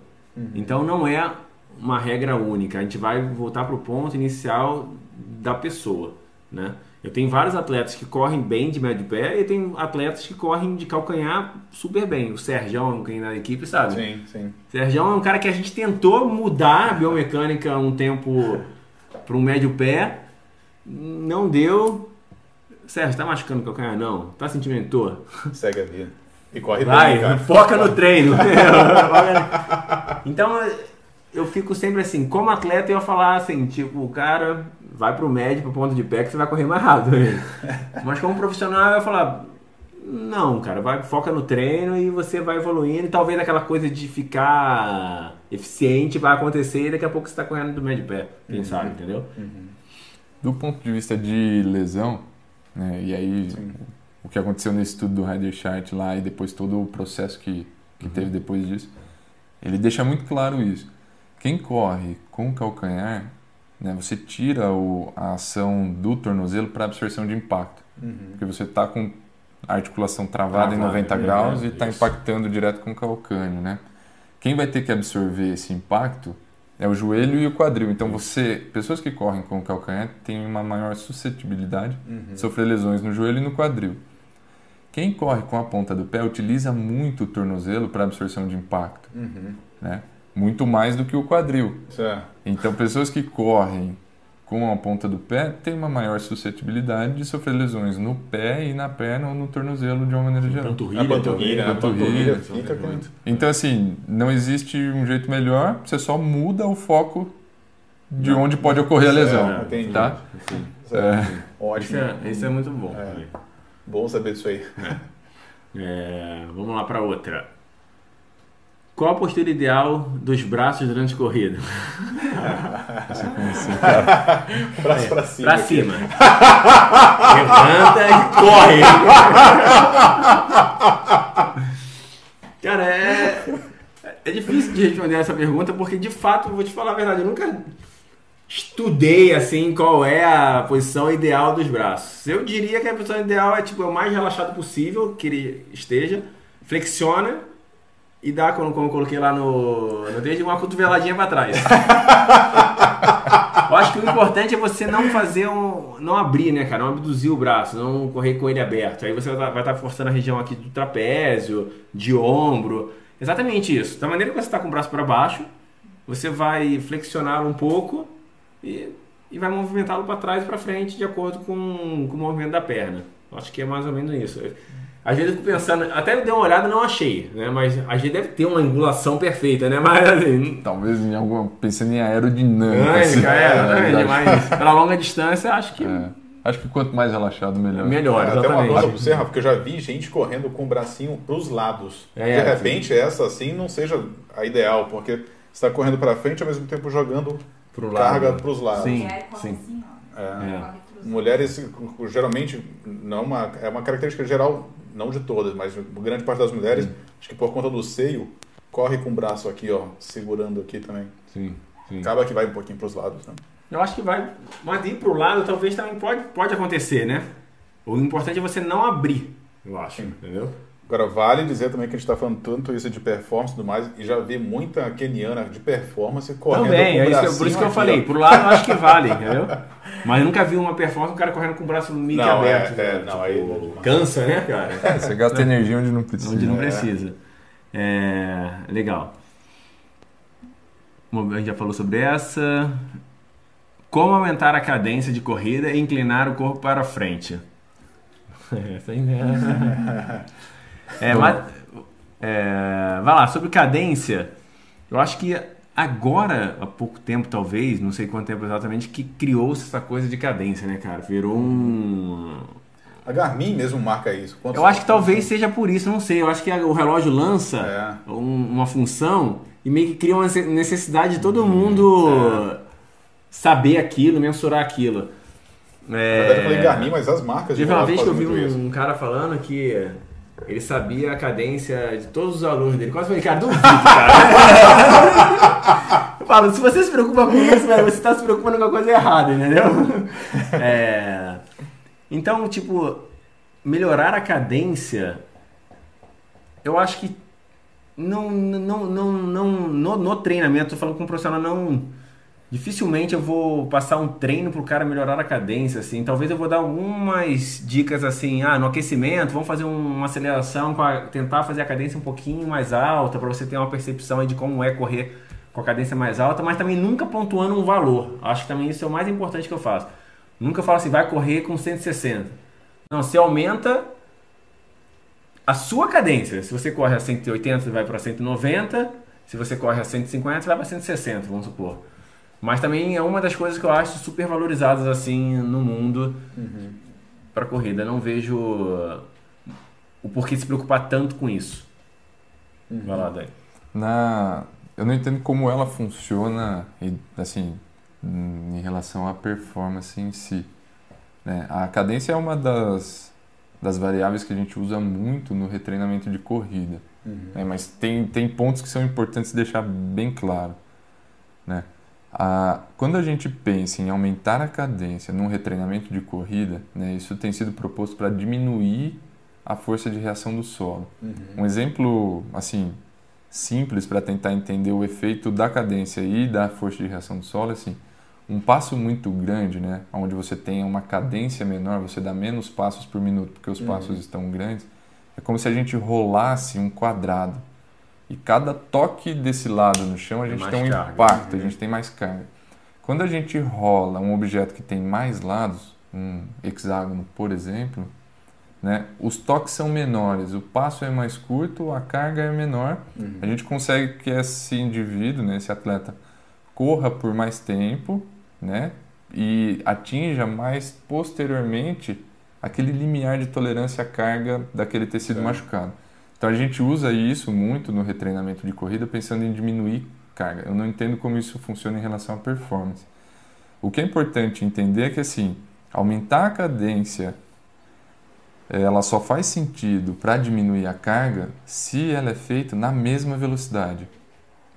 Então não é uma regra única. A gente vai voltar para o ponto inicial da pessoa, né? Eu tenho vários atletas que correm bem de médio pé e tem atletas que correm de calcanhar super bem. O Sergião, quem é da equipe, sabe? Sim, sim. Sergião é um cara que a gente tentou mudar a biomecânica um tempo para um médio pé, não deu. Sérgio, tá machucando o calcanhar? Não. Tá sentindo dor? Segue a vida. E corre Vai, bem, cara. foca no treino. então, eu fico sempre assim, como atleta, eu ia falar assim, tipo, o cara vai pro médio, pro ponto de pé, que você vai correr mais rápido. Mas como profissional, eu ia falar, não, cara, vai, foca no treino e você vai evoluindo. E talvez aquela coisa de ficar eficiente vai acontecer e daqui a pouco você tá correndo do médio pé. Quem sabe, entendeu? Do ponto de vista de lesão, né, e aí o que aconteceu nesse estudo do Ryder Chart lá e depois todo o processo que, que teve depois disso, ele deixa muito claro isso. Quem corre com o calcanhar, né, você tira o, a ação do tornozelo para absorção de impacto. Porque você está com a articulação travada em Travada, 90 é, graus e está impactando direto com o calcânio, né? Quem vai ter que absorver esse impacto é o joelho e o quadril. Então você, pessoas que correm com o calcanhar têm uma maior suscetibilidade de sofrer lesões no joelho e no quadril. Quem corre com a ponta do pé utiliza muito o tornozelo para absorção de impacto, Uhum. né? Muito mais do que o quadril. Isso é. Então pessoas que correm com a ponta do pé têm uma maior suscetibilidade de sofrer lesões no pé e na perna ou no tornozelo de uma maneira geral. Panturrilha, A panturrilha, a também. panturrilha Panturrilha, fica muito. Então, assim, não existe um jeito melhor, você só muda o foco de onde pode ocorrer a lesão, É, entendi. tá? Sim. Isso é Ótimo. Isso é, isso é muito bom. É. Bom saber disso aí. É, vamos lá para outra. Qual a postura ideal dos braços durante a corrida? Braço pra cima. Pra cima. Levanta e corre. Cara, é, é difícil de responder essa pergunta porque, de fato, vou te falar a verdade, eu nunca estudei assim qual é a posição ideal dos braços. Eu diria que a posição ideal é tipo o mais relaxado possível que ele esteja, flexiona e dá, como, como eu coloquei lá no, no texto, uma cotoveladinha pra trás. Eu acho que o importante é você não fazer um. não abrir, né, cara? Não abduzir o braço, não correr com ele aberto. Aí você vai estar forçando a região aqui do trapézio, de ombro. Exatamente isso. Da maneira que você está com o braço para baixo, você vai flexionar um pouco e, e vai movimentá-lo para trás e para frente de acordo com, com o movimento da perna. Eu acho que é mais ou menos isso. Às vezes eu fico pensando, até dei uma olhada e não achei, né? Mas às vezes deve ter uma angulação perfeita, né? Mas assim, Talvez em alguma. pensando em aerodinâmica. assim. Dinâmica, é, exatamente. É, Mas pela longa distância, acho que é. Acho que quanto mais relaxado, melhor. melhor, É, até uma exatamente. coisa pra você, Rafa, porque eu já vi gente correndo com o bracinho pros lados. É, de é, repente, essa assim não seja a ideal, porque você está correndo para frente ao mesmo tempo jogando Pro carga lado. pros lados. Sim, corre sim. assim, ó. É. É. Mulheres, geralmente, não é uma, é uma característica geral, não de todas, mas grande parte das mulheres, acho que por conta do seio, corre com o braço aqui, ó, segurando aqui também. Sim, sim. Acaba que vai um pouquinho pros lados, né? Eu acho que vai. Mas ir pro lado talvez também pode, pode acontecer, né? O importante é você não abrir, eu acho. Entendeu? Agora, vale dizer também que a gente está falando tanto isso de performance e tudo mais, e já vi muita keniana de performance correndo Também, com o é bracinho por isso que eu aqui, falei. ó. Pro lado eu acho que vale, entendeu? Mas eu nunca vi uma performance um cara correndo com o braço meio Não, aberto. é, é, né? não, aí- Tipo, cansa, né, cara? É, você gasta energia onde não precisa. Onde não precisa. É, legal. A gente já falou sobre essa. Como aumentar a cadência de corrida e inclinar o corpo para frente? Essa aí, né? É, mas, é, vai lá, sobre cadência, eu acho que agora, há pouco tempo talvez, não sei quanto tempo exatamente, que criou-se essa coisa de cadência, né, cara? Virou um, A Garmin mesmo marca isso. Quantos- eu acho que talvez seja por isso, não sei. Eu acho que o relógio lança É. um- uma função e meio que cria uma nece- necessidade de todo mundo saber aquilo, mensurar aquilo. Na verdade, eu falei É... Garmin, mas as marcas de Teve uma vez que eu vi um, isso. cara falando que ele sabia a cadência de todos os alunos dele. Quase falei, cara, duvido, cara. eu falo, se você se preocupa com isso, velho, você está se preocupando com a coisa errada, entendeu? É, Então, tipo, melhorar a cadência, eu acho que não, não, não, não, no, no treinamento, tô falando com um profissional, não. Dificilmente eu vou passar um treino pro cara melhorar a cadência, assim. Talvez eu vou dar algumas dicas assim, ah, no aquecimento, vamos fazer um- uma aceleração, a- tentar fazer a cadência um pouquinho mais alta, para você ter uma percepção de como é correr com a cadência mais alta, mas também nunca pontuando um valor. Acho que também isso é o mais importante que eu faço. Nunca falo assim, vai correr com 160. Não, você aumenta a sua cadência. Se você corre a 180, você vai para 190. Se você corre a 150, você vai para 160, vamos supor. Mas também é uma das coisas que eu acho super valorizadas assim no mundo para corrida. Não vejo o porquê se preocupar tanto com isso. Vai lá, Dani. Na, eu não entendo como ela funciona, e, assim, em relação à performance em si. né? A cadência é uma das, das variáveis que a gente usa muito no retreinamento de corrida. né? Mas tem, tem pontos que são importantes deixar bem claro. Né? A, quando a gente pensa em aumentar a cadência num retreinamento de corrida, né, isso tem sido proposto para diminuir a força de reação do solo. Um exemplo assim simples para tentar entender o efeito da cadência e da força de reação do solo é assim, um passo muito grande, né, onde você tem uma cadência menor, você dá menos passos por minuto porque os passos estão grandes, é como se a gente rolasse um quadrado. E cada toque desse lado no chão a gente mais tem um carga. impacto, a gente tem mais carga. Quando a gente rola um objeto que tem mais lados, um hexágono, por exemplo, né, os toques são menores, o passo é mais curto, a carga é menor. A gente consegue que esse indivíduo, né, esse atleta, corra por mais tempo, né, e atinja mais posteriormente aquele limiar de tolerância à carga daquele tecido machucado. Então a gente usa isso muito no retreinamento de corrida pensando em diminuir carga. Eu não entendo como isso funciona em relação à performance. O que é importante entender é que assim, aumentar a cadência ela só faz sentido para diminuir a carga se ela é feita na mesma velocidade.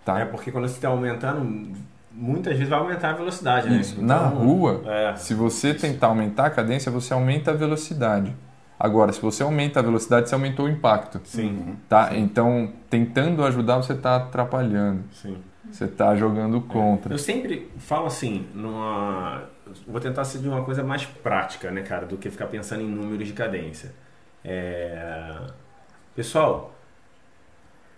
Tá? É porque quando você está aumentando, muitas vezes vai aumentar a velocidade, né? Isso. Na Então, rua, é. se você tentar aumentar a cadência, você aumenta a velocidade. Agora, se você aumenta a velocidade, você aumentou o impacto. Sim, Tá? Então, tentando ajudar, você está atrapalhando. sim. Você está jogando contra. Eu sempre falo assim, numa... vou tentar ser de uma coisa mais prática, né, cara, do que ficar pensando em números de cadência. É... Pessoal,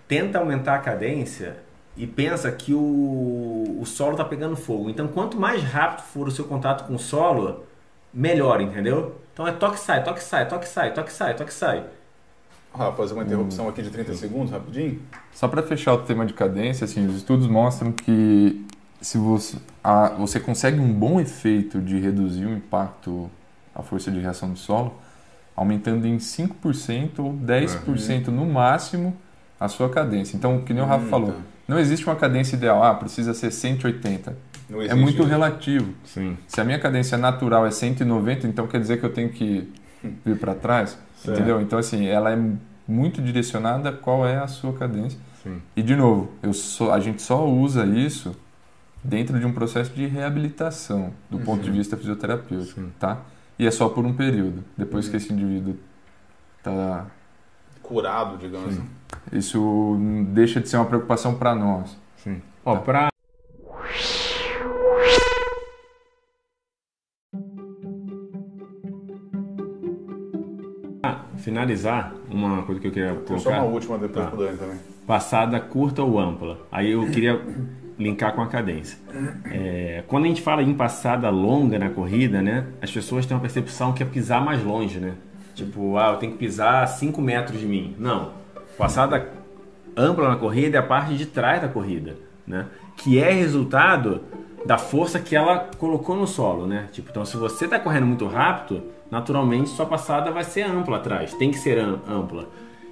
tenta aumentar a cadência e pensa que o, o solo tá pegando fogo. Então, quanto mais rápido for o seu contato com o solo, melhor, entendeu? Então é toque sai, toque sai, toque sai, toque sai, toque sai. Rafa, fazer uma interrupção aqui de 30 segundos, rapidinho. Só para fechar o tema de cadência, assim, os estudos mostram que se você, a- você consegue um bom efeito de reduzir o impacto, a força de reação do solo, aumentando em 5% ou 10% no máximo a sua cadência. Então, que nem o Rafa Hum, falou, tá. não existe uma cadência ideal, ah, precisa ser 180. Não É muito isso. relativo. Sim. Se a minha cadência natural é 190, então quer dizer que eu tenho que vir para trás, Certo. entendeu? Então assim, ela é muito direcionada a qual é a sua cadência. Sim. E de novo, eu só, a gente só usa isso dentro de um processo de reabilitação do ponto de vista fisioterapêutico, Sim. tá? E é só por um período. Depois que esse indivíduo tá Curado, digamos assim. isso deixa de ser uma preocupação para nós. Sim. Ó, pra. Ah, finalizar, uma coisa que eu queria Tem só uma colocar. última depois Tá. pro Dani também. Passada curta ou ampla. Aí eu queria linkar com a cadência. É, quando a gente fala em passada longa na corrida, né? As pessoas têm uma percepção que é pisar mais longe, né? Tipo, ah, eu tenho que pisar 5 metros de mim. Não. Passada ampla na corrida é a parte de trás da corrida, né? Que é resultado da força que ela colocou no solo, né? Tipo, então se você está correndo muito rápido, naturalmente sua passada vai ser ampla atrás, tem que ser am- ampla.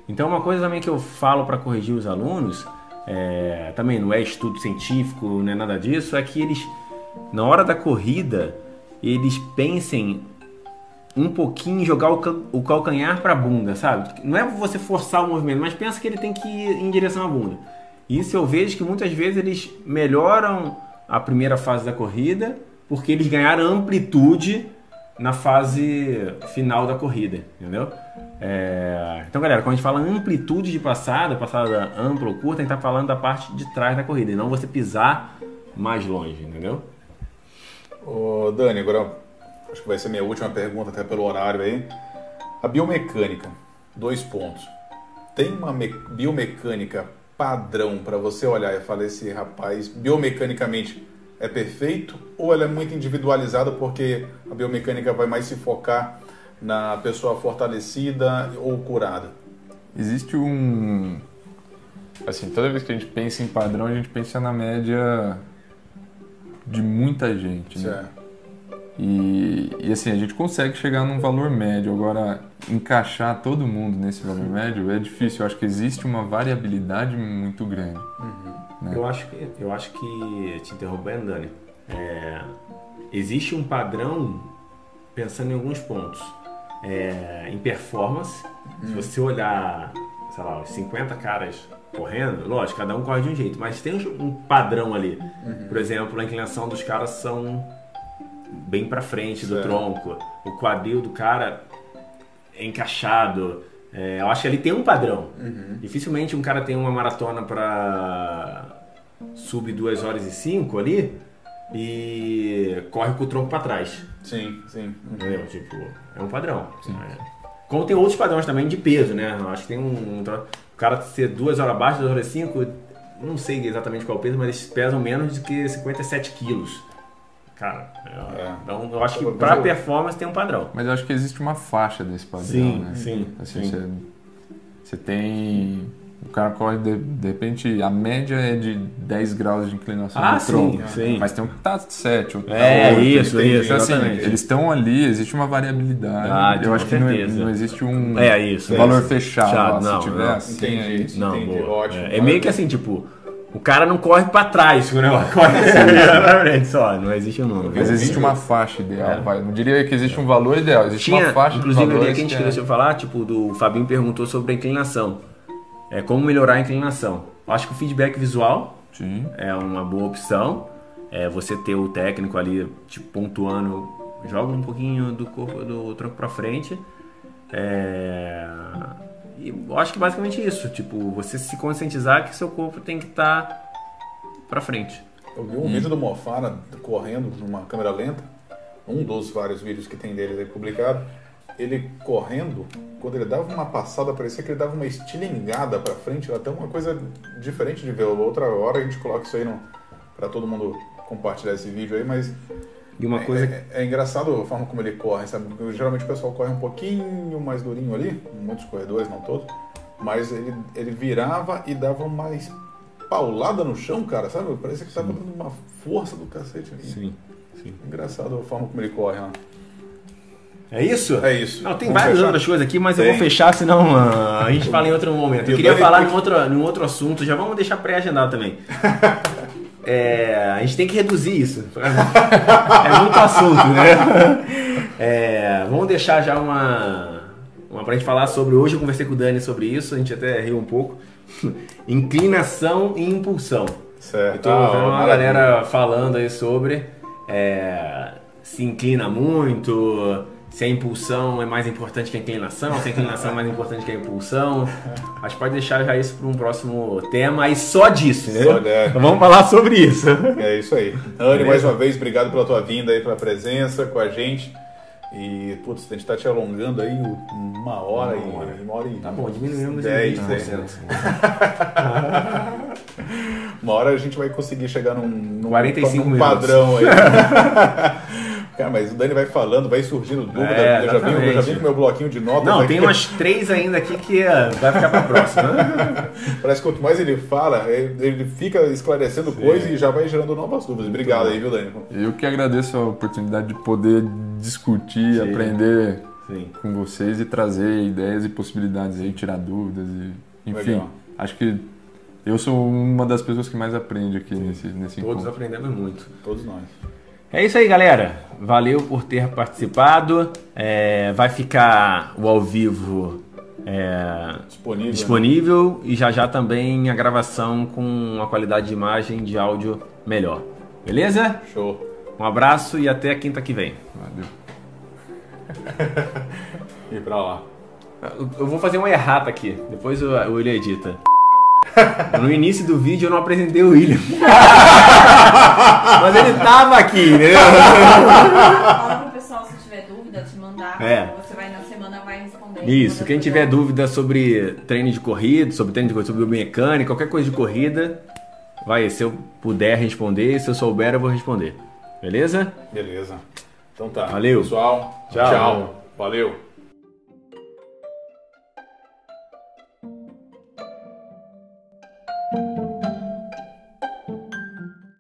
Então uma coisa também que eu falo para corrigir os alunos, é, também não é estudo científico, não é nada disso, é que eles na hora da corrida eles pensem um pouquinho em jogar o, o calcanhar para a bunda, sabe? Não é você forçar o movimento, mas pensa que ele tem que ir em direção à bunda. Isso eu vejo que muitas vezes eles melhoram a primeira fase da corrida porque eles ganharam amplitude na fase final da corrida, entendeu? É, Então, galera, quando a gente fala amplitude de passada, passada ampla ou curta, a gente tá falando da parte de trás da corrida, e não você pisar mais longe, entendeu? Ô, Dani, agora acho que vai ser minha última pergunta, até pelo horário aí. A biomecânica, dois pontos. Tem uma me- biomecânica padrão para você olhar e falar esse rapaz biomecanicamente é perfeito ou ela é muito individualizada porque a biomecânica vai mais se focar na pessoa fortalecida ou curada? Existe um. Assim, toda vez que a gente pensa em padrão, a gente pensa na média de muita gente, né? Certo. E, e assim, a gente consegue chegar num valor médio. Agora, encaixar todo mundo nesse valor médio é difícil. Eu acho que existe uma variabilidade muito grande. Né? Eu acho que, eu acho que te interrompendo, Dani, é, existe um padrão pensando em alguns pontos. É, em performance, se você olhar, sei lá, os 50 caras correndo, lógico, cada um corre de um jeito, mas tem um padrão ali. Por exemplo, a inclinação dos caras são bem pra frente do tronco, o quadril do cara é encaixado. É, eu acho que ali tem um padrão. Dificilmente um cara tem uma maratona pra sub 2 horas e 5 ali e corre com o tronco pra trás. Sim, sim. Entendeu? Tipo, é um padrão. É. Como tem outros padrões também de peso, né? Eu acho que tem um. um o cara ser 2 horas abaixo, 2 horas e 5, não sei exatamente qual é o peso, mas eles pesam menos do que 57 quilos. Cara, é- É. então eu acho que eu- performance tem um padrão. Mas eu acho que existe uma faixa desse padrão, Sim, né? sim, Assim, sim. Você, você tem. O cara corre, de, de repente, a média é de 10 graus de inclinação Ah, do tronco. sim, sim. Mas tem um que tá 7, outro É, tá 8. isso, Entendi. isso, Então, assim, exatamente. eles estão ali, existe uma variabilidade. Ah, eu acho que não, certeza. não existe um É isso. é valor isso. fechado. Fechado, ó, não, se tiver não. assim, Entendi. é isso. Não, Entendi, boa. ótimo. É, é meio que assim, tipo, o cara não corre pra trás, o negócio corre pra frente só, não existe um número. Mas existe uma faixa ideal, vai. Não diria que existe um valor ideal, existe Tinha, uma faixa inclusive, de o dia valores que a gente que é- esqueceu de falar, tipo, do o Fabinho perguntou sobre a inclinação. É como melhorar a inclinação. Eu Acho que o feedback visual Sim. é uma boa opção. É você ter o técnico ali, tipo, pontuando, joga um pouquinho do corpo do tronco pra frente. É... E eu acho que basicamente isso, tipo, você se conscientizar que seu corpo tem que estar pra frente. Eu vi um vídeo do Mofara correndo numa câmera lenta, um dos vários vídeos que tem dele aí publicado. Ele correndo, quando ele dava uma passada, parecia que ele dava uma estilingada pra frente, até uma coisa diferente de ver. Outra hora a gente coloca isso aí no, pra todo mundo compartilhar esse vídeo aí, mas E uma coisa é, é engraçado a forma como ele corre, sabe? Porque Geralmente o pessoal corre um pouquinho mais durinho ali, muitos corredores, não todos, mas ele, ele virava e dava uma es- paulada no chão, cara, sabe? Parecia que tava dando uma força do cacete ali. Sim, sim. Engraçado a forma como ele corre, ó. É isso? É isso. Não, tem Vamos várias fechar? outras coisas aqui, mas eu Tem. vou fechar, senão ah, a gente fala em outro momento. E Eu o queria falar em outro, em outro assunto, já vamos deixar pré-agendado também. É, a gente tem que reduzir isso. É muito assunto, né? É, vamos deixar já uma, uma pra gente falar sobre. Hoje eu conversei com o Dani sobre isso, a gente até riu um pouco. Inclinação e impulsão. Certo. Eu tô Ah, vendo uma galera falando aí sobre é, se inclina muito, se a impulsão é mais importante que a inclinação, se a inclinação é mais importante que a impulsão. A gente pode deixar já isso para um próximo tema aí só disso, né? Só, né? Então vamos falar sobre isso. É isso aí. Anne, mais uma vez, obrigado pela tua vinda aí, pela presença com a gente. E, putz, a gente tá te alongando aí uma hora Uma hora. e uma hora e Tá bom, diminuímos dez, em dez. 20%. Uma hora a gente vai conseguir chegar num, num, 45 num minutos. padrão aí. Cara, mas o Dani vai falando, vai surgindo dúvida. É, eu, já vim, eu já vim com meu bloquinho de notas. Não, aqui. tem umas três ainda aqui que é, vai ficar pra próxima. Parece que quanto mais ele fala, ele ele fica esclarecendo coisas e já vai gerando novas dúvidas. Obrigado aí, viu, Dani? Eu que agradeço a oportunidade de poder discutir, Sim. aprender Sim. com vocês e trazer ideias e possibilidades aí, tirar dúvidas e enfim. Legal. Acho que eu sou uma das pessoas que mais aprende aqui nesse, nesse Todos encontro. aprendemos muito. Todos nós. É isso aí, galera. Valeu por ter participado. É, vai ficar o ao vivo é, Disponível. né? disponível e já já também a gravação com uma qualidade de imagem e de áudio melhor. Beleza? Show. Um abraço e até quinta que vem. Valeu. E pra lá. Eu vou fazer uma errata aqui, depois o o William edita. No início do vídeo eu não apresentei o William. Mas ele tava aqui, entendeu? Fala pro pessoal se tiver dúvida, te mandar. É. Você vai na semana, vai responder. Isso, quem tiver dúvida sobre treino de corrida, sobre treino de corrida, sobre biomecânica, qualquer coisa de corrida, vai, se eu puder responder, se eu souber, eu vou responder. Beleza? Beleza. Então tá. Valeu. Pessoal, Tchau. tchau. Valeu.